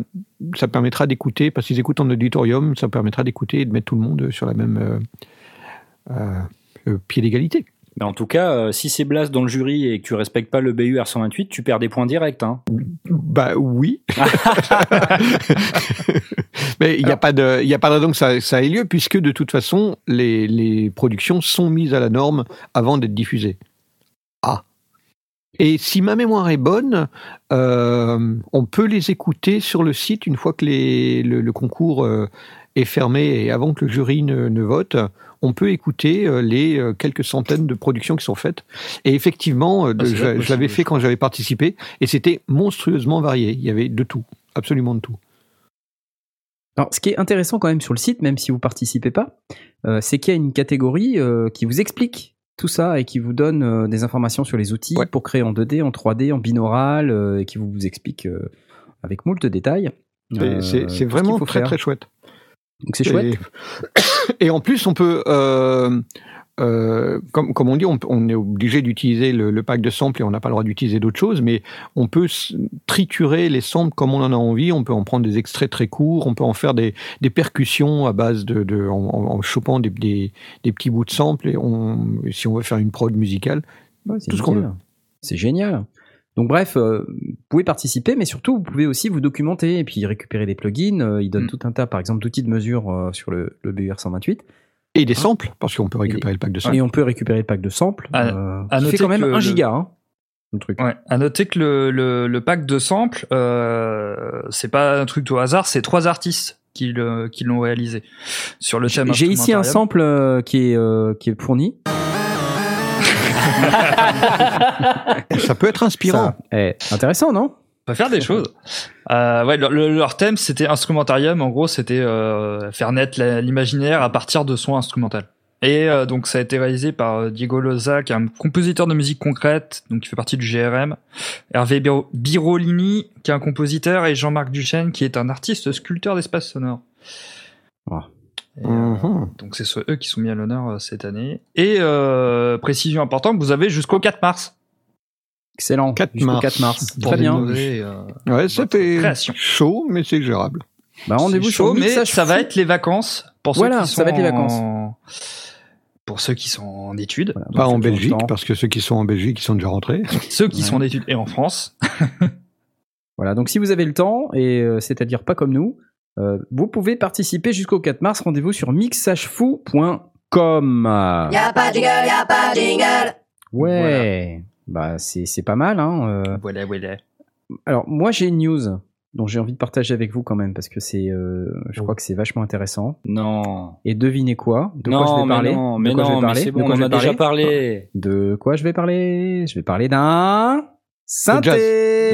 ça permettra d'écouter, parce qu'ils écoutent en auditorium, ça permettra d'écouter et de mettre tout le monde sur la même euh, euh, pied d'égalité. Mais en tout cas, euh, si c'est Blas dans le jury et que tu respectes pas le BU R128, tu perds des points directs. Hein. Bah oui. Mais il n'y a, pas de- il a pas de raison que ça, ça ait lieu, puisque de toute façon, les, les productions sont mises à la norme avant d'être diffusées. Ah. Et si ma mémoire est bonne, euh, on peut les écouter sur le site une fois que les, le, le concours euh, est fermé et avant que le jury ne, ne vote. On peut écouter euh, les quelques centaines de productions qui sont faites. Et effectivement, de- Ah, je, l'avais fait quand j'avais participé, et c'était monstrueusement varié. Il y avait de tout, absolument de tout. Alors, ce qui est intéressant quand même sur le site, même si vous participez pas, euh, c'est qu'il y a une catégorie euh, qui vous explique tout ça et qui vous donne euh, des informations sur les outils Ouais. pour créer en 2D, en 3D, en binaural, et qui vous, vous explique avec moult détails. C'est- ce vraiment très faire. très chouette. Donc c'est chouette. Et, et en plus, on peut, euh, comme, comme on dit, on, on est obligé d'utiliser le, le pack de samples et on n'a pas le droit d'utiliser d'autres choses, mais on peut triturer les samples comme on en a envie. On peut en prendre des extraits très courts, on peut en faire des, des percussions à base de, de en, chopant des, des, des petits bouts de samples. Et on, si on veut faire une prod musicale, Ouais, c'est tout ce qu'on nickel. C'est génial. Donc bref, euh, vous pouvez participer, mais surtout vous pouvez aussi vous documenter et puis récupérer des plugins. Euh, il donne Mm. tout un tas, par exemple, d'outils de mesure euh, sur le, le BUR 128. Et des samples, parce qu'on peut récupérer le pack de samples. Et on peut récupérer le pack de samples. À- euh, à noter fait quand même que 1 le- giga. Hein, le truc. Ouais. À noter que le, le, le pack de samples, euh, c'est pas un truc au hasard, c'est trois artistes qui le- qui l'ont réalisé sur le thème. J'ai ici un sample euh, qui est, euh, qui est fourni. Ça peut être inspirant. Ça est intéressant, non? On peut faire des choses. Euh, ouais, leur, le- leur thème c'était instrumentarium. En gros, c'était euh, faire naître l'imaginaire à partir de sons instrumental. Et euh, donc ça a été réalisé par Diego Loza, qui est un compositeur de musique concrète, donc qui fait partie du GRM. Hervé Biro- Birolini, qui est un compositeur, et Jean-Marc Duchesne, qui est un artiste sculpteur d'espace sonore. Oh. Et, Mhm. donc c'est ceux- eux qui sont mis à l'honneur euh, cette année. Et euh, précision importante, vous avez jusqu'au 4 mars. Excellent. 4 Jusqu'au mars. 4 mars. Très bien. euh, Ouais, c'était chaud, mais c'est gérable. Bah, rendez-vous chaud, mais ça va être les vacances pour ceux Voilà, qui ça va être les vacances. en- Pour ceux qui sont en études, Voilà, Pas en Belgique, temps. parce que ceux qui sont en Belgique, ils sont déjà rentrés. ceux qui Ouais. sont en études et en France. Voilà, donc si vous avez le temps, et euh, c'est-à-dire pas comme nous, euh, vous pouvez participer jusqu'au 4 mars. Rendez-vous sur mixagefou.com. Y'a pas de jingle, y'a pas de jingle. Ouais, bah c'est c'est pas mal. Hein. euh. Voilà, voilà. Alors moi j'ai une news dont j'ai envie de partager avec vous quand même parce que c'est, euh, je crois que c'est vachement intéressant. Non. Et devinez quoi? De quoi je non, vais parler? mais non, De mais quoi je vais non, mais parler? c'est De bon, quoi on en a vais déjà parler? parlé. De quoi je vais parler? Je vais parler d'un synthé.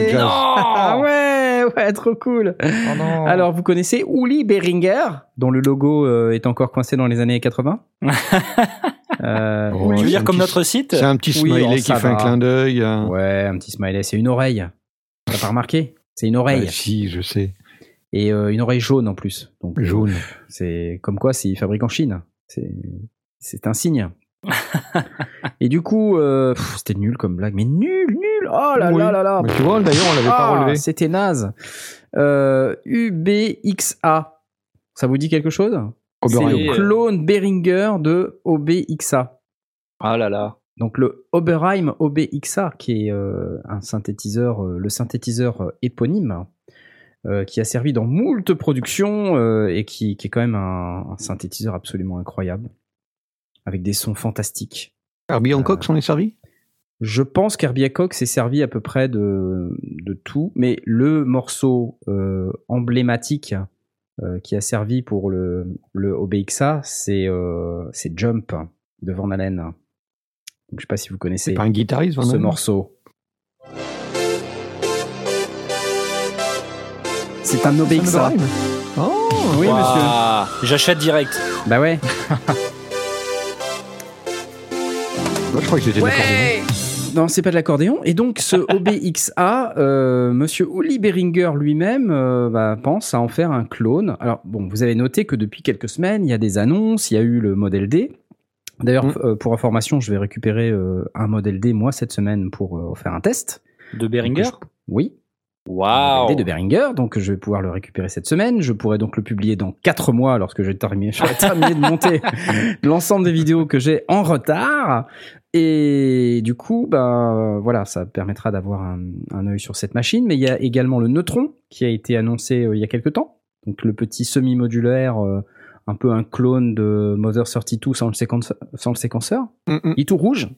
Le jazz. Ah ouais, ouais, trop cool. Oh non. Alors, vous connaissez Uli Beringer, dont le logo euh, est encore coincé dans les années 80 Euh, Oh, tu veux dire comme petit- notre site C'est un petit smiley oh, qui fait un clin d'œil. hein. Ouais, un petit smiley, c'est une oreille. T'as pas remarqué C'est une oreille. Ouais, si, je sais. Et euh, une oreille jaune en plus. Donc, euh, Jaune. C'est comme quoi s'ils fabriquent en Chine. C'est un signe. Et du coup, euh, c'était nul comme blague, mais nul, nul. Oh là Oui. là là là. Mais tu vois, d'ailleurs, on l'avait pas Ah, relevé. C'était naze. Euh, UBXA. Ça vous dit quelque chose? C'est le clone Behringer de OBXA. Ah là là. Donc le Oberheim OBXA, qui est euh, un synthétiseur, euh, le synthétiseur euh, éponyme, euh, qui a servi dans moult productions euh, et qui, qui est quand même un, un synthétiseur absolument incroyable, avec des sons fantastiques. Herbie Hancock s'en est servi? Je pense qu'Herbie Hancock s'est servi à peu près de, de tout, mais le morceau euh, emblématique euh, qui a servi pour le, le OBXA, c'est euh, c'est Jump de Van Halen. Donc, je sais pas si vous connaissez pas un guitariste, Van ce morceau. C'est un OBXA. Oh, Oui, monsieur. J'achète direct. Bah ouais. moi je crois que de l'accordéon. Non, c'est pas de l'accordéon. Et donc, ce OBXA, euh, Monsieur Uli Beringer lui-même euh, bah, pense à en faire un clone. Alors, bon, vous avez noté que depuis quelques semaines, il y a des annonces, il y a eu le modèle D. D'ailleurs, Mm. euh, pour information, je vais récupérer euh, un modèle D, moi, cette semaine, pour faire un test. De je- Oui. D de Behringer, donc je vais pouvoir le récupérer cette semaine. Je pourrai donc le publier dans 4 mois lorsque j'ai terminé, terminé de monter l'ensemble des vidéos que j'ai en retard. Et du coup, bah, voilà, ça permettra d'avoir un, un œil sur cette machine. Mais il y a également le Neutron qui a été annoncé euh, il y a quelques temps. Donc le petit semi-modulaire, euh, un peu un clone de Mother 32 sans le, séquence- sans le séquenceur. Mm, mm. Il est tout rouge.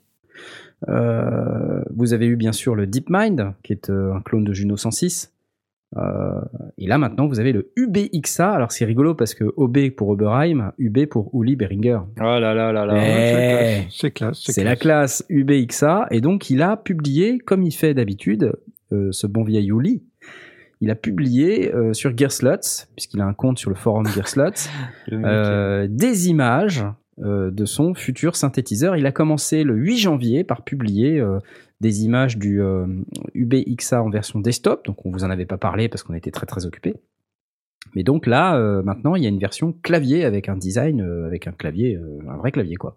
Euh, vous avez eu bien sûr le DeepMind, qui est euh, un clone de Juno 106. Euh, et là maintenant, vous avez le UBXA. Alors c'est rigolo parce que OB pour Oberheim, UB pour Uli Beringer. Oh là là là là. Eh, C'est classe. c'est la classe UBXA. Et donc il a publié, comme il fait d'habitude, ce bon vieil Uli, il a publié euh, sur Gearslots, puisqu'il a un compte sur le forum euh, des images de son futur synthétiseur. Il a commencé le 8 janvier par publier euh, des images du euh, UBXA en version desktop. Donc on vous en avait pas parlé parce qu'on était très très occupé. Mais donc là, euh, maintenant, il y a une version clavier avec un design, euh, avec un clavier, euh, un vrai clavier quoi.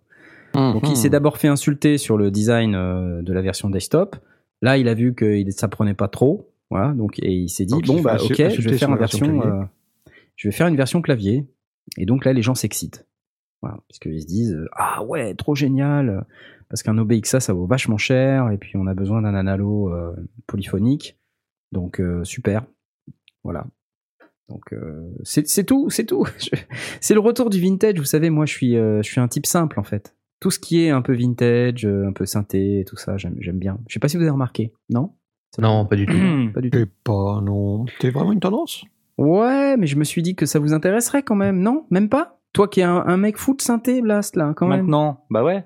Donc il s'est d'abord fait insulter sur le design euh, de la version desktop. Là, il a vu que ça prenait pas trop. Voilà, donc et il s'est dit Donc, bon bah ok, insulter je vais sur faire la une version version, clavier. euh, je vais faire une version clavier. Et donc là, les gens s'excitent. Voilà, parce qu'ils se disent euh, ah ouais, trop génial, parce qu'un OBXA ça vaut vachement cher et puis on a besoin d'un analo euh, polyphonique. Donc euh, super, voilà. Donc euh, c'est c'est tout, c'est tout. C'est le retour du vintage. Vous savez, moi je suis euh, je suis un type simple en fait. Tout ce qui est un peu vintage, un peu synthé, tout ça, j'aime j'aime bien. Je sais pas si vous avez remarqué, non? Non, pas du tout. Pas du tout. Et pas, non. C'est vraiment une tendance? Ouais, mais je me suis dit que ça vous intéresserait quand même, non? Même pas? Toi qui es un, un mec fou de synthé, Blast, là, quand même. Maintenant, bah ouais.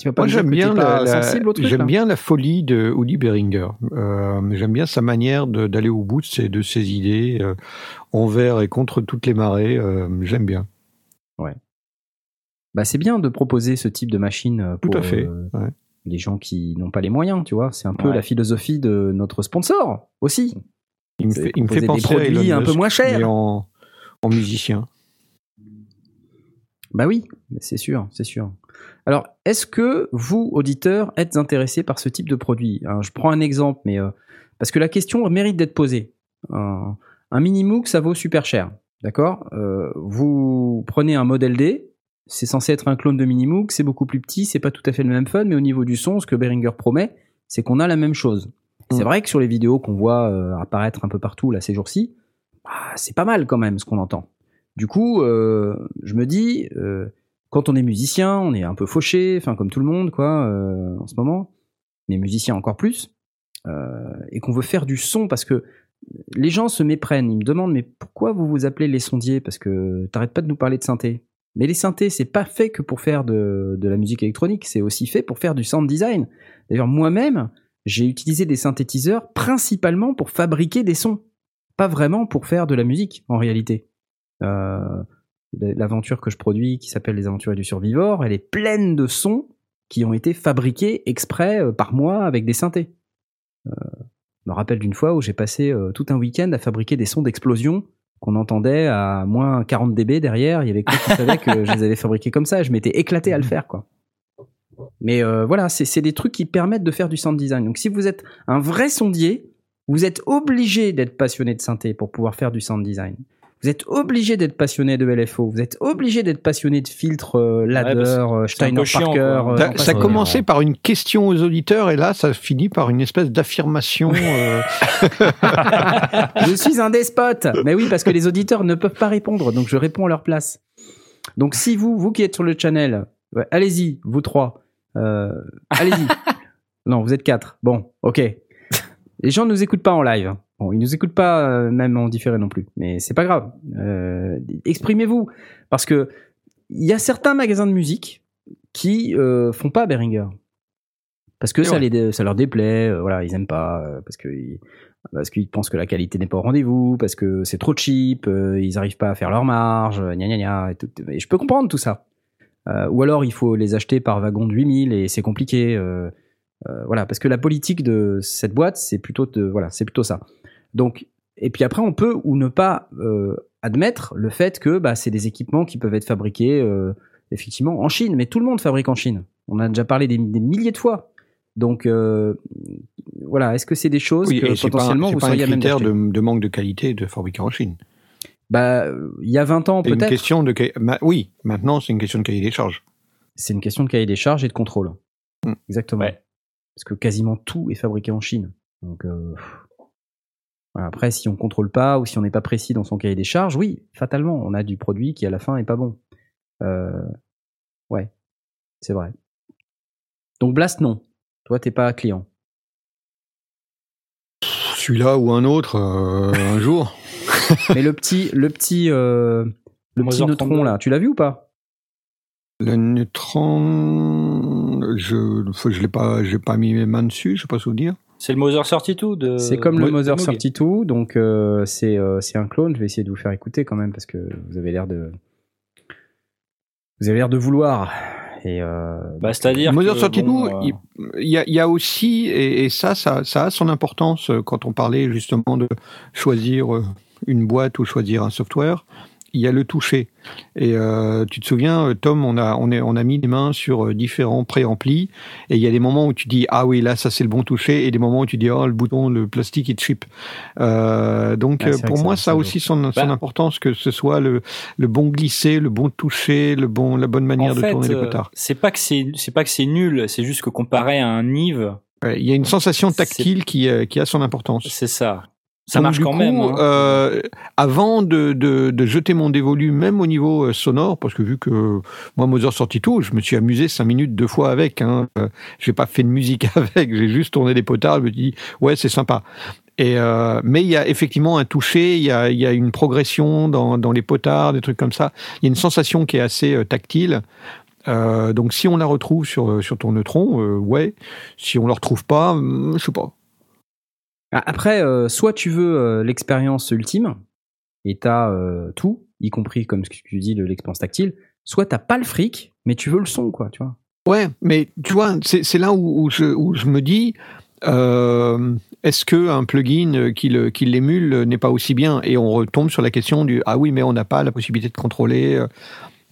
Tu vas pas Moi, me dire j'aime que bien, la, j'aime bien la folie de Uli Beringer. Euh, j'aime bien sa manière d'aller au bout de ses, de ses idées, euh, envers et contre toutes les marées. euh, j'aime bien. Bah, c'est bien de proposer ce type de machine pour Tout à fait. euh, ouais. les gens qui n'ont pas les moyens, tu vois. C'est un peu Ouais. la philosophie de notre sponsor aussi. Il me fait, il me fait proposer des penser à produits Elon un peu Musk, moins chers. mais en, en musicien. Bah oui, c'est sûr, c'est sûr. Alors, est-ce que vous, auditeurs, êtes intéressés par ce type de produit? Alors, Je prends un exemple, mais euh, parce que la question mérite d'être posée. Un, un mini MOOC, ça vaut super cher, d'accord? Euh, Vous prenez un modèle D, c'est censé être un clone de mini MOOC, c'est beaucoup plus petit, c'est pas tout à fait le même fun, mais au niveau du son, ce que Behringer promet, c'est qu'on a la même chose. C'est Mm. vrai que sur les vidéos qu'on voit euh, apparaître un peu partout là ces jours-ci, bah, c'est pas mal quand même ce qu'on entend. Du coup, euh, je me dis, euh, quand on est musicien, on est un peu fauché, enfin comme tout le monde, quoi, euh, en ce moment, mais musicien encore plus, et qu'on veut faire du son parce que les gens se méprennent. Ils me demandent, mais pourquoi vous vous appelez les sondiers? Parce que t'arrêtes pas de nous parler de synthé. Mais les synthés, c'est pas fait que pour faire de, de la musique électronique, c'est aussi fait pour faire du sound design. D'ailleurs, moi-même, j'ai utilisé des synthétiseurs principalement pour fabriquer des sons, pas vraiment pour faire de la musique en réalité. Euh, L'aventure que je produis, qui s'appelle Les Aventuriers du Survivor, elle est pleine de sons qui ont été fabriqués exprès euh, par moi avec des synthés. Euh, je me rappelle d'une fois où j'ai passé tout un week-end à fabriquer des sons d'explosion qu'on entendait à moins 40 dB derrière. Il y avait que savait que je les avais fabriqués comme ça. Je m'étais éclaté à le faire, quoi. Mais voilà, c'est des trucs qui permettent de faire du sound design. Donc si vous êtes un vrai sondier, vous êtes obligé d'être passionné de synthé pour pouvoir faire du sound design. Vous êtes obligé d'être passionné de LFO, vous êtes obligé d'être passionné de filtres euh, ladder, euh, Steiner Parker. euh, Ça, ça commençait par une question aux auditeurs et là, ça finit par une espèce d'affirmation. euh, je suis un despote. Mais oui, parce que les auditeurs ne peuvent pas répondre, donc je réponds à leur place. Donc si vous, vous qui êtes sur le channel, ouais, allez-y, vous trois, euh, allez-y. non, vous êtes quatre. Bon, ok. Les gens ne nous écoutent pas en live. Bon, ils nous écoutent pas euh, même en différé non plus, mais c'est pas grave. Euh, Exprimez-vous, parce que il y a certains magasins de musique qui euh, font pas Behringer. Parce que ça, les, ça leur déplaît, euh, voilà, ils aiment pas, parce que ils- parce qu'ils pensent que la qualité n'est pas au rendez-vous, parce que c'est trop cheap, ils arrivent pas à faire leur marge, gna gna gna. Et, tout, et je peux comprendre tout ça. Ou alors il faut les acheter par wagon de 8000 et c'est compliqué. euh, voilà, parce que la politique de cette boîte, c'est plutôt de, voilà, c'est plutôt ça. Donc, et puis après, on peut ou ne pas euh, admettre le fait que bah, c'est des équipements qui peuvent être fabriqués euh, effectivement en Chine, mais tout le monde fabrique en Chine. On a déjà parlé des, des milliers de fois. Donc euh, voilà, est-ce que c'est des choses oui, que pas, potentiellement c'est vous pas un seriez même critère d'acheter? de, de manque de qualité de fabriquer en Chine. Bah, il y a 20 ans C'est une peut-être. question de. Oui, maintenant, c'est une question de cahier des charges. C'est une question de cahier des charges et de contrôle. Mm. Exactement. Ouais. Parce que quasiment tout est fabriqué en Chine. Donc euh, après, si on contrôle pas ou si on n'est pas précis dans son cahier des charges, oui, fatalement, on a du produit qui à la fin est pas bon. Euh, ouais, c'est vrai. Donc Blast, non. Toi, t'es pas client. Celui-là ou un autre, euh, un jour. Mais le petit, le petit, euh, le petit neutron 32. là, tu l'as vu ou pas? Le neutron, je je l'ai pas, j'ai pas mis mes mains dessus, je sais pas souvenir. C'est le Mother 32 de. C'est comme le Mo- Mother de Moog. 32, donc euh, c'est euh, c'est un clone. Je vais essayer de vous faire écouter quand même parce que vous avez l'air de vous avez l'air de vouloir. Et euh, Bah, c'est-à-dire. Mother que, 32, bon, euh, il il y, a, il y a aussi, et, et ça, ça, ça a son importance quand on parlait justement de choisir une boîte ou choisir un software. Il y a le toucher. Et euh, tu te souviens, euh, Tom, on a, on, est, on a mis les mains sur euh, différents préamplis. Et il y a des moments où tu dis ah oui là ça c'est le bon toucher, et des moments où tu dis oh le bouton le plastique est cheap. Euh, donc Ah, pour moi ça- a aussi son, son Bah. importance que ce soit le, le bon glisser, le bon toucher, le bon la bonne manière en de fait, tourner les potards. c'est pas que c'est c'est pas que c'est nul, c'est juste que comparé à un Nive, Il y a une sensation tactile qui, qui a son importance. c'est ça. Ça Donc, marche quand coup, même. hein. euh, avant de, de, de jeter mon dévolu, même au niveau euh, sonore, parce que vu que moi, Mother sorti tout, je me suis amusé cinq minutes deux fois avec. Hein. Euh, j'ai pas fait de musique avec, j'ai juste tourné des potards. Je me dis, ouais, c'est sympa. Et euh, mais il y a effectivement un toucher, il y a, il y a une progression dans, dans les potards, des trucs comme ça. Il y a une sensation qui est assez euh, tactile. Euh, donc si on la retrouve sur, sur ton neutron, euh, ouais. Si on la retrouve pas, hum, je sais pas. Ah, Après, euh, soit tu veux euh, l'expérience ultime et t'as euh, tout, y compris comme ce que tu dis de l'expérience tactile, soit t'as pas le fric, mais tu veux le son, quoi, tu vois. Ouais, mais tu vois, c'est là où, où je, où je me dis, euh, est-ce que un plugin qui le- qui l'émule n'est pas aussi bien? Et on retombe sur la question du ah oui, mais on n'a pas la possibilité de contrôler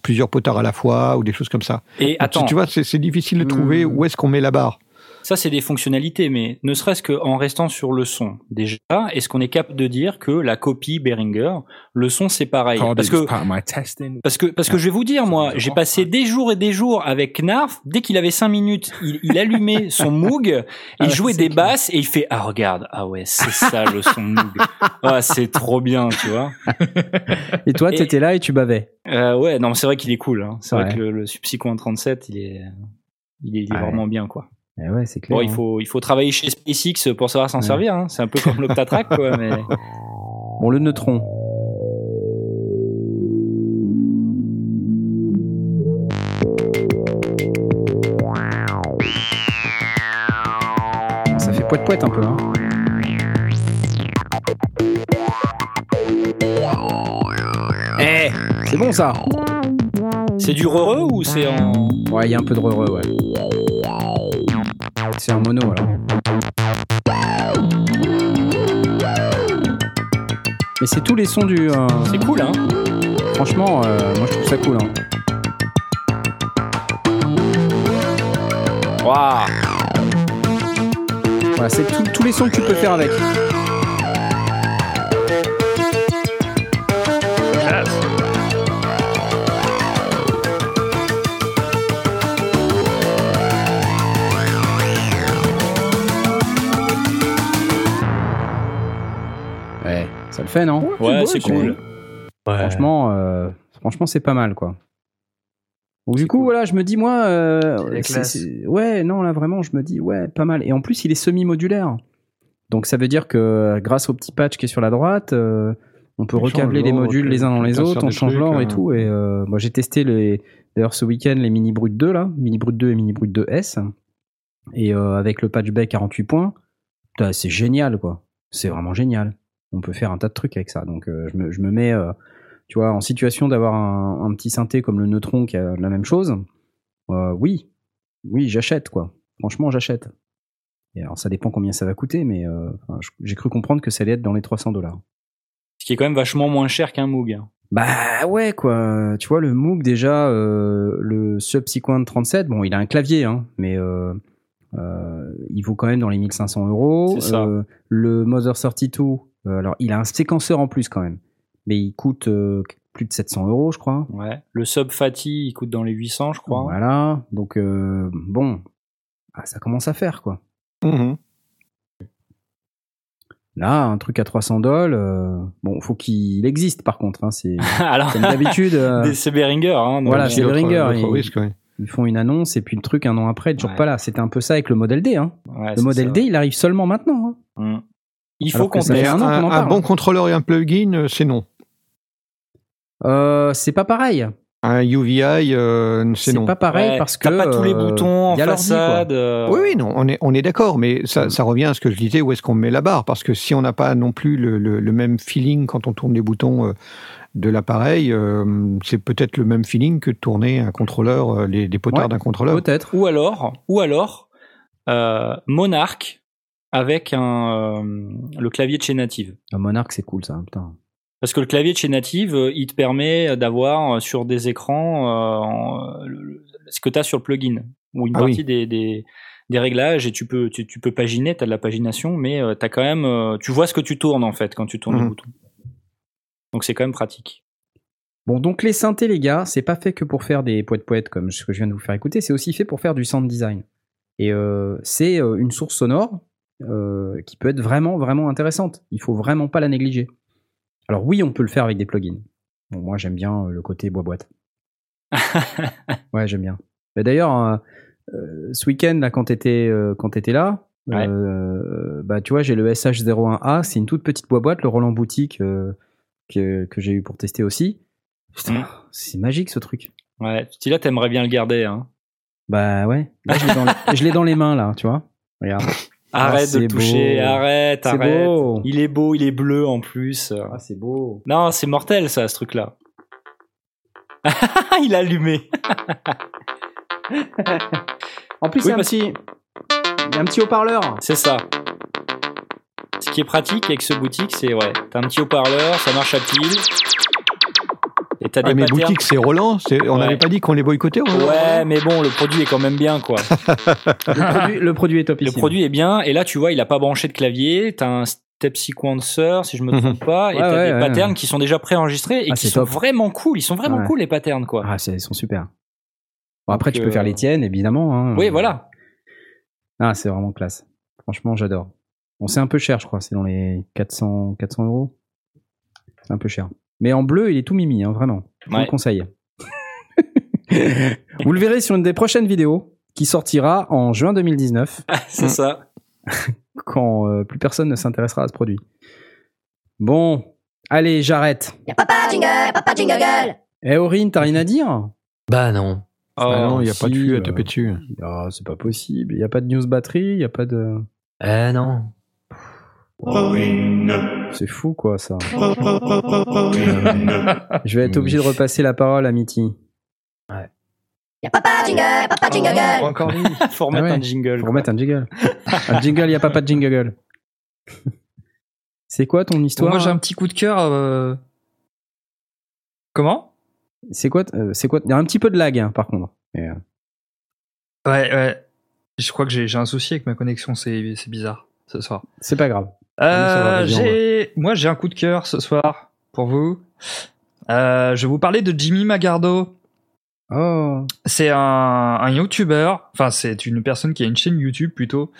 plusieurs potards à la fois ou des choses comme ça. Et Donc, attends, tu vois, c'est c'est difficile de trouver Hmm. où est-ce qu'on met la barre. Ça c'est des fonctionnalités, mais ne serait-ce qu'en restant sur le son, déjà, est-ce qu'on est capable de dire que la copie Behringer, le son c'est pareil Parce que Parce que, parce que je vais vous dire, moi, j'ai passé des jours et des jours avec Knarf. Dès qu'il avait cinq minutes, il, il allumait son Moog, il jouait des basses et il fait, ah, regarde, ah ouais, c'est ça le son Moog. Ah, c'est trop bien, tu vois. Et toi, t'étais là et tu bavais? Euh, ouais, non, c'est vrai qu'il est cool, hein. C'est Ouais. vrai que le, le Subsequent 37, il est, il est, il est Ouais. vraiment bien, quoi. Eh ouais, c'est clair. Bon, il hein. faut, il faut travailler chez SpaceX pour savoir s'en Ouais. servir, hein. C'est un peu comme l'Octatrack, quoi, mais. Bon, le neutron. Ça fait poète poète un peu, hein. Eh, c'est bon ça. C'est du heureux ou c'est en. Ouais, il y a un peu de re ouais. C'est un mono alors. Mais c'est tous les sons du. euh, C'est cool, hein. Franchement, euh, moi je trouve ça cool. Hein. Waouh. Voilà, c'est tous les sons que tu peux faire avec. Non Ouais, c'est cool. Ouais. Franchement, euh, franchement, c'est pas mal, quoi. Donc, du coup, voilà, je me dis, moi, euh, ouais, non, là, vraiment, je me dis, ouais, pas mal. Et en plus, il est semi-modulaire. Donc, ça veut dire que grâce au petit patch qui est sur la droite, euh, on peut recabler les modules les uns dans les autres, on change l'ordre et euh. tout. Et euh, moi, j'ai testé les, d'ailleurs ce week-end les Mini Brut 2 là, Mini Brut 2 et Mini Brut 2S. Et euh, avec le patch bay 48 points, c'est génial quoi. C'est vraiment génial. On peut faire un tas de trucs avec ça. Donc euh, je, me, je me mets, euh, tu vois, en situation d'avoir un, un petit synthé comme le Neutron qui a la même chose. Euh, oui, oui, j'achète quoi. Franchement, j'achète. Et alors ça dépend combien ça va coûter, mais euh, j'ai cru comprendre que ça allait être dans les 300 dollars. Ce qui est quand même vachement moins cher qu'un Moog. hein. Bah ouais quoi, tu vois le Moog déjà, euh, le Subsequent 37, bon il a un clavier hein, mais euh, il vaut quand même dans les 1500 euros. Le Mother 32, euh, alors il a un séquenceur en plus quand même, mais il coûte euh, plus de 700 euros je crois. Ouais. Le Sub Fatty, il coûte dans les 800, je crois. Voilà, donc euh, bon, ah, ça commence à faire quoi. Mhm. Là un truc à 300 dollars, euh, bon faut qu'il existe par contre, hein, c'est Alors, comme d'habitude. euh, c'est Behringer. Hein, Voilà, c'est Behringer, risque, ouais. Ils font une annonce et puis le truc un an après, toujours Ouais. pas là. C'était un peu ça avec le modèle D. Hein. ouais, Le modèle ça. D, il arrive seulement maintenant. hein. Il faut qu'on fait un, un bon contrôleur et un plugin, euh, c'est non. Euh, c'est pas pareil. Un UVI, euh, c'est C'est non. pas pareil Ouais, parce que t'as pas tous les euh, boutons en façade. euh, Oui, oui, non, on est, on est d'accord, mais ça, ça revient à ce que je disais, où est-ce qu'on met la barre? Parce que si on n'a pas non plus le, le- le même feeling quand on tourne les boutons de l'appareil, euh, c'est peut-être le même feeling que de tourner un contrôleur, euh, les, les potards Ouais, d'un contrôleur. Peut-être. Ou alors, ou alors, euh, Monarch avec un, euh, le clavier de chez Native. Un Monarch, c'est cool ça. Putain. Parce que le clavier de chez Native, euh, il te permet d'avoir euh, sur des écrans en- ce que tu as sur le plugin, ou une Ah partie oui. des, des, des réglages, et tu peux, tu, tu peux paginer, tu as de la pagination, mais euh, t'as quand même, euh, tu vois ce que tu tournes en fait quand tu tournes le Mhm. bouton. Donc c'est quand même pratique. Bon, donc les synthés, les gars, c'est pas fait que pour faire des poètes poètes comme ce que je viens de vous faire écouter, c'est aussi fait pour faire du sound design. Et euh, c'est une source sonore euh, qui peut être vraiment, vraiment intéressante. Il faut vraiment pas la négliger. Alors oui, on peut le faire avec des plugins. Bon, moi, j'aime bien euh, le côté bois-boîte. ouais, j'aime bien. Mais D'ailleurs, euh, ce week-end, là, quand t'étais t'étais là, Ouais. bah, tu vois, j'ai le SH01A, c'est une toute petite boîte, le Roland Boutique que, que j'ai eu pour tester aussi. Putain, Mm. c'est magique ce truc. Ouais, tu là, t'aimerais bien le garder. Hein. Bah ouais. Là, je l'ai dans, les- dans les mains, là, tu vois. Regarde. Arrête de le toucher, beau. arrête, arrête. beau. Il est beau, il est bleu en plus. Ah, c'est beau. Non, c'est mortel ça, ce truc-là. il a allumé. En plus, Oui, il y a un petit, il y a un petit haut-parleur. C'est ça. Ce qui est pratique avec ce boutique, c'est ouais, t'as un petit haut-parleur, ça marche à pile. Et t'as Ah, des mais patterns. boutique, c'est Roland. c'est- On Ouais. n'avait pas dit qu'on les boycottait Roland Ouais, mais bon, le produit est quand même bien, quoi. Le produit, le produit est top le produit est bien, et là, tu vois, il a pas branché de clavier, t'as un step sequencer, si je me trompe pas, et t'as ouais, des ouais. patterns qui sont déjà préenregistrés et Ah, qui c'est sont top. vraiment cool. Ils sont vraiment Ouais. cool, les patterns, quoi. Ah, c'est- ils sont super. Bon, après, Donc, tu peux faire euh, les tiennes, évidemment. hein. Oui, voilà. Ah, c'est vraiment classe. Franchement, j'adore. Bon, c'est un peu cher, je crois. C'est dans les 400, 400 euros. C'est un peu cher. Mais en bleu, il est tout mimi, hein, vraiment. Je vous le conseille. vous le verrez sur une des prochaines vidéos qui sortira en juin 2019, c'est ça. quand euh, plus personne ne s'intéressera à ce produit. Bon, allez, j'arrête. Y'a papa jingle, papa jingle gueule. Eh, Aurine, t'as rien à dire? Bah non. Ah non, il n'y a pas de flux à euh, taper dessus. Ah, c'est pas possible. Il n'y a pas de news batterie, il n'y a pas de. Eh non. C'est fou, quoi, ça. Je vais être obligé de repasser la parole à Mitty. Y'a papa jingle, papa jingle gueule. Encore lui. Faut remettre Ah ouais. un jingle. Faut remettre un jingle. un jingle, il n'y a pas, pas de jingle. C'est quoi ton Bon, histoire moi j'ai un petit coup de cœur. euh, Comment C'est quoi euh, C'est quoi Il y a un petit peu de lag, hein, par contre. Mais, euh, Ouais, ouais. Je crois que j'ai j'ai un souci avec ma connexion, c'est c'est bizarre ce soir. c'est pas grave. Euh, j'ai, moi j'ai un coup de cœur ce soir pour vous. Euh, je vais vous parler de Jimmy Magardo. Oh. C'est un, un YouTuber, enfin c'est une personne qui a une chaîne YouTube plutôt,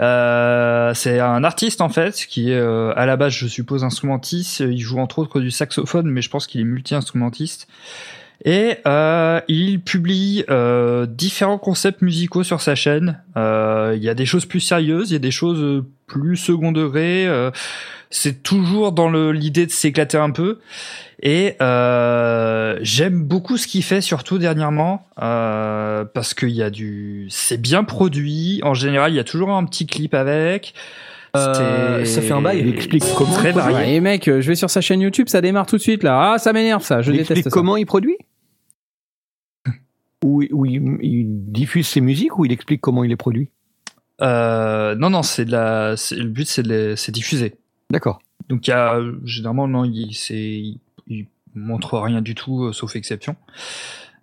Euh, c'est un artiste en fait qui est euh, à la base, je suppose, instrumentiste. Il joue entre autres du saxophone, mais je pense qu'il est multi-instrumentiste. Et euh, il publie euh, différents concepts musicaux sur sa chaîne. Euh, il y a des choses plus sérieuses, il y a des choses plus second degré. euh, c'est toujours dans le- l'idée de s'éclater un peu. Et euh, j'aime beaucoup ce qu'il fait, surtout dernièrement, euh, parce qu'il y a du, c'est bien produit. En général, il y a toujours un petit clip avec. Euh, ça fait un bail. Il explique comment Très il produit. varié. Et mec, je vais sur sa chaîne YouTube, ça démarre tout de suite là. Ah, ça m'énerve ça, je Il déteste explique ça. comment il produit? Ou ou il, il diffuse ses musiques ou il explique comment il les produit? Euh, non, non, c'est de la. c'est- Le but, c'est de les- c'est diffuser. D'accord. Donc il y a généralement non, il, c'est, il, il montre rien du tout, euh, sauf exception.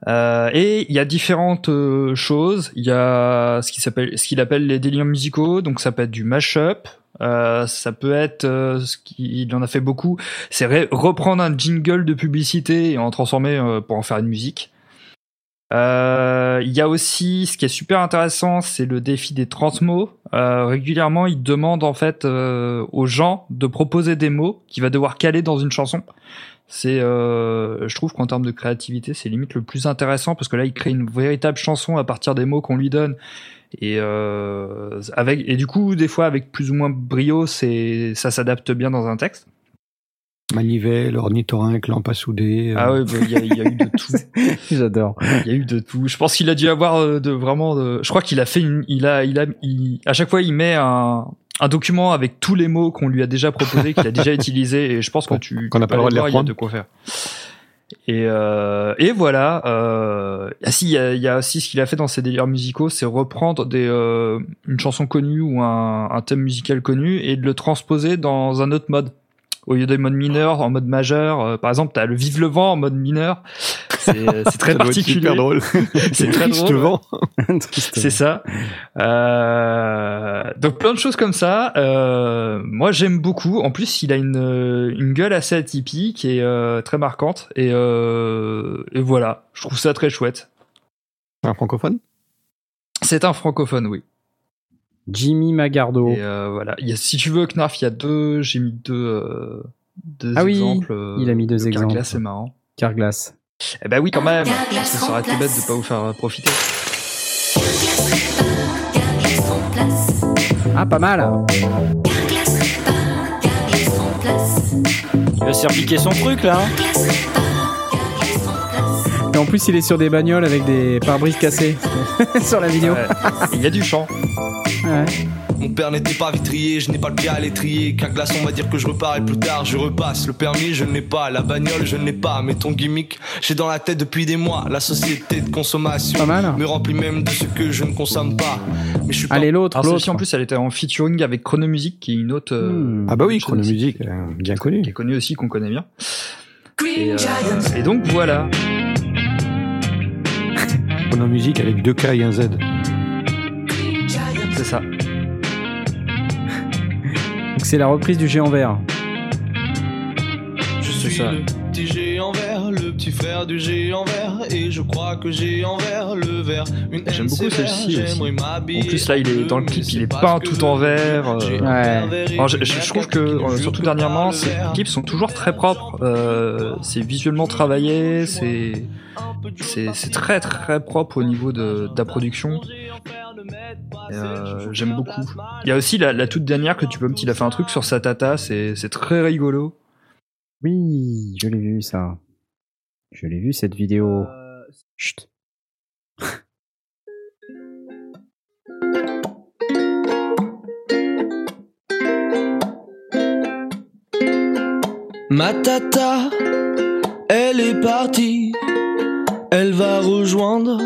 Euh, et il y a différentes euh, choses. Il y a ce qui s'appelle, ce qu'il appelle les délires musicaux. Donc ça peut être du mashup. Euh, ça peut être euh, ce qu'il en a fait beaucoup, c'est reprendre un jingle de publicité et en transformer euh, pour en faire une musique. Euh, Il y a aussi ce qui est super intéressant, c'est le défi des 30 mots. Euh, régulièrement, il demande en fait euh, aux gens de proposer des mots qu'il va devoir caler dans une chanson. C'est, euh, je trouve qu'en termes de créativité, c'est limite le plus intéressant parce que là, il crée une véritable chanson à partir des mots qu'on lui donne. Et euh, avec et du coup, des fois avec plus ou moins brio, c'est ça s'adapte bien dans un texte. Manivelle, ornithorynque, lampe à souder. euh, Ah ouais, bah, il y, a- il y a eu de tout. J'adore. Il y a eu de tout. Je pense qu'il a dû avoir euh, de vraiment. De... Je crois qu'il a fait une. Il a, il a, il- à chaque fois, il met un, un document avec tous les mots qu'on lui a déjà proposés, qu'il a déjà utilisés, et je pense que tu. qu'on n'a pas le droit de les Il y a de quoi faire. Et, euh, et voilà. Euh... Ah si, il y, a, y a aussi ce qu'il a fait dans ses délires musicaux, c'est reprendre des, euh, une chanson connue ou un, un thème musical connu et de le transposer dans un autre mode. Au lieu des modes mineurs, en mode majeur. Euh, par exemple, t'as le Vive le vent en mode mineur. C'est c'est très particulier. super drôle. C'est très drôle, ouais. C'est ça. Euh, donc plein de choses comme ça. Euh, moi j'aime beaucoup. En plus il a une, une gueule assez atypique et euh, très marquante. Et, et voilà, je trouve ça très chouette. Un francophone? C'est un francophone, oui. Jimmy Magardo. Et euh, voilà. Il y a, si tu veux, Knarf, il y a deux. J'ai mis deux, euh, deux Ah oui, exemples. euh, il a mis deux de exemples. Carglass, c'est marrant. Carglass. Eh ben oui, quand même. Ça aurait été bête de pas vous faire profiter. Ah, pas mal. Il va se faire piquer son truc là. hein. Et en plus, il est sur des bagnoles avec des pare-brises cassés sur la vidéo. Ouais. Et Il y a du chant. Ouais. Mon père n'était pas vitrier, je n'ai pas le pied à l'étrier. Qu'un glaçon va dire que je repars et plus tard je repasse. Le permis, je ne l'ai pas. La bagnole, je ne l'ai pas. Mais ton gimmick, j'ai dans la tête depuis des mois. La société de consommation Pas mal. me remplit même de ce que je ne consomme pas. Mais je suis pas Allez, l'autre, Alors celle-ci l'autre. en plus elle était en featuring avec Chronomusique qui est une autre euh, Hmm. Ah bah oui, Chronomusique, euh, bien connu. qui est connue aussi qu'on connaît bien. Et, euh, et donc voilà. Chronomusique avec deux K et un Z. C'est ça. Donc, c'est la reprise du géant vert. Je suis ça. le petit géant vert, le petit frère du géant vert. Et je crois que géant vert, le vert. Une J'aime beaucoup celle-ci aussi. En plus là il est dans le clip, il est peint tout en vert. euh, Ouais. Alors, je, trouve que euh, surtout dernièrement, ces clips sont toujours très propres. euh, c'est visuellement travaillé, c'est c'est c'est très très propre au niveau de, de la production. Euh, J'aime beaucoup. Il y a aussi la, la toute dernière que tu peux me il a fait un truc sur sa tata, c'est c'est très rigolo. Oui, je l'ai vu ça. Je l'ai vu cette vidéo. Chut. Ma tata, elle est partie. Elle va rejoindre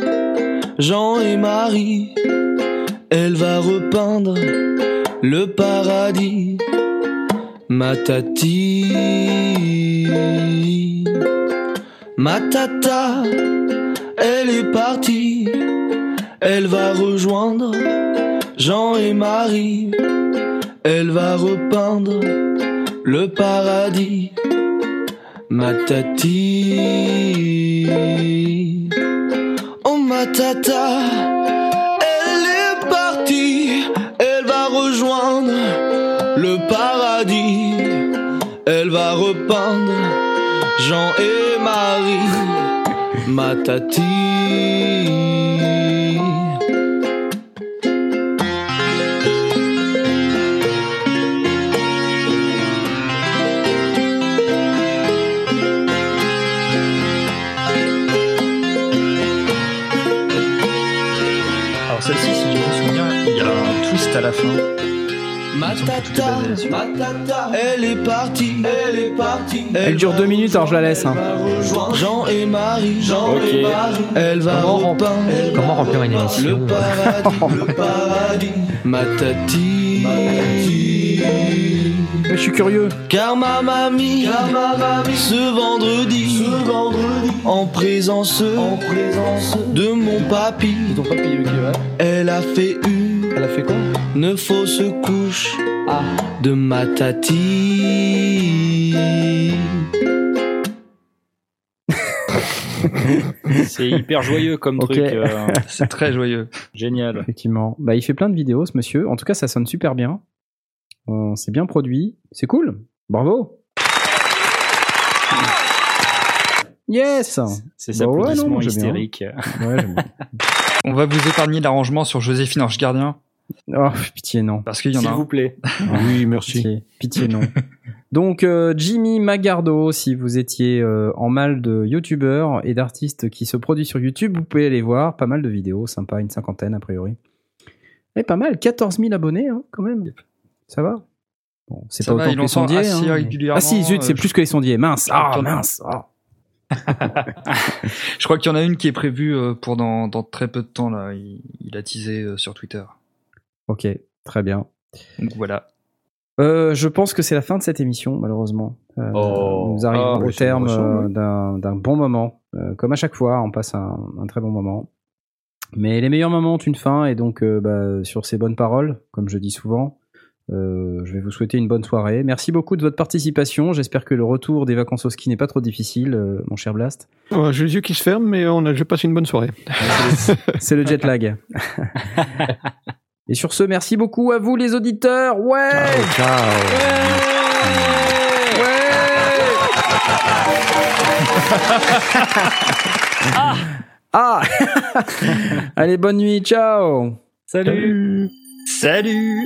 Jean et Marie. Elle va repeindre le paradis. Ma tati. Ma tata, elle est partie. Elle va rejoindre Jean et Marie. Elle va repeindre le paradis. Ma tati. Elle est partie, elle va rejoindre le paradis. Elle va repeindre Jean et Marie, ma tati. À la fin. Ma tata, ma tata, elle est partie, elle est partie. Elle dure deux minutes, alors je la laisse. hein. Jean et Marie, Jean et Marie. Elle va Comment rem- Comment remplir une le émission paradis, le paradis. Ma tati, Mais je suis curieux. Car ma mamie, ce vendredi, en présence, de mon papy, elle a fait une, elle a fait quoi Une fausse couche de ma tati. C'est hyper joyeux comme truc. euh, C'est très joyeux. génial. Effectivement. Bah, il fait plein de vidéos, ce monsieur. En tout cas, ça sonne super bien. Euh, c'est bien produit. C'est cool. Bravo. Yes. C'est cet Bah ouais, hystérique. Ouais. On va vous épargner l'arrangement sur Joséphine Ange Gardien, oh, pitié, non. parce qu'il y en a S'il vous plaît. Oui, merci. Pitié, pitié non. Donc euh, Jimmy Magardo, si vous étiez euh, en mal de youtubeurs et d'artistes qui se produisent sur YouTube, vous pouvez aller voir. Pas mal de vidéos, sympa, une cinquantaine a priori. Et pas mal, 14 000 abonnés hein, quand même. Ça va? Bon, c'est pas va, autant il que les sondiers. assez hein. Ah si, zut, c'est euh, plus que les sondiers. Mince, ah mince. ah. Je crois qu'il y en a une qui est prévue pour dans, dans très peu de temps là. Il, il a teasé sur Twitter. Ok, très bien. Donc voilà. Euh, je pense que c'est la fin de cette émission, malheureusement. Euh, Oh. nous arrivons Ah, au terme euh, d'un bon moment. Euh, comme à chaque fois, on passe un, un très bon moment. Mais les meilleurs moments ont une fin, et donc euh, bah, sur ces bonnes paroles, comme je dis souvent, euh, je vais vous souhaiter une bonne soirée. Merci beaucoup de votre participation. J'espère que le retour des vacances au ski n'est pas trop difficile, euh, mon cher Blast. Ouais, J'ai les yeux qui se ferment, mais on a, je passe une bonne soirée. C'est le jet lag. et sur ce, merci beaucoup à vous les auditeurs. Ouais. Ciao. Ah. Allez, bonne nuit, ciao. Salut. Salut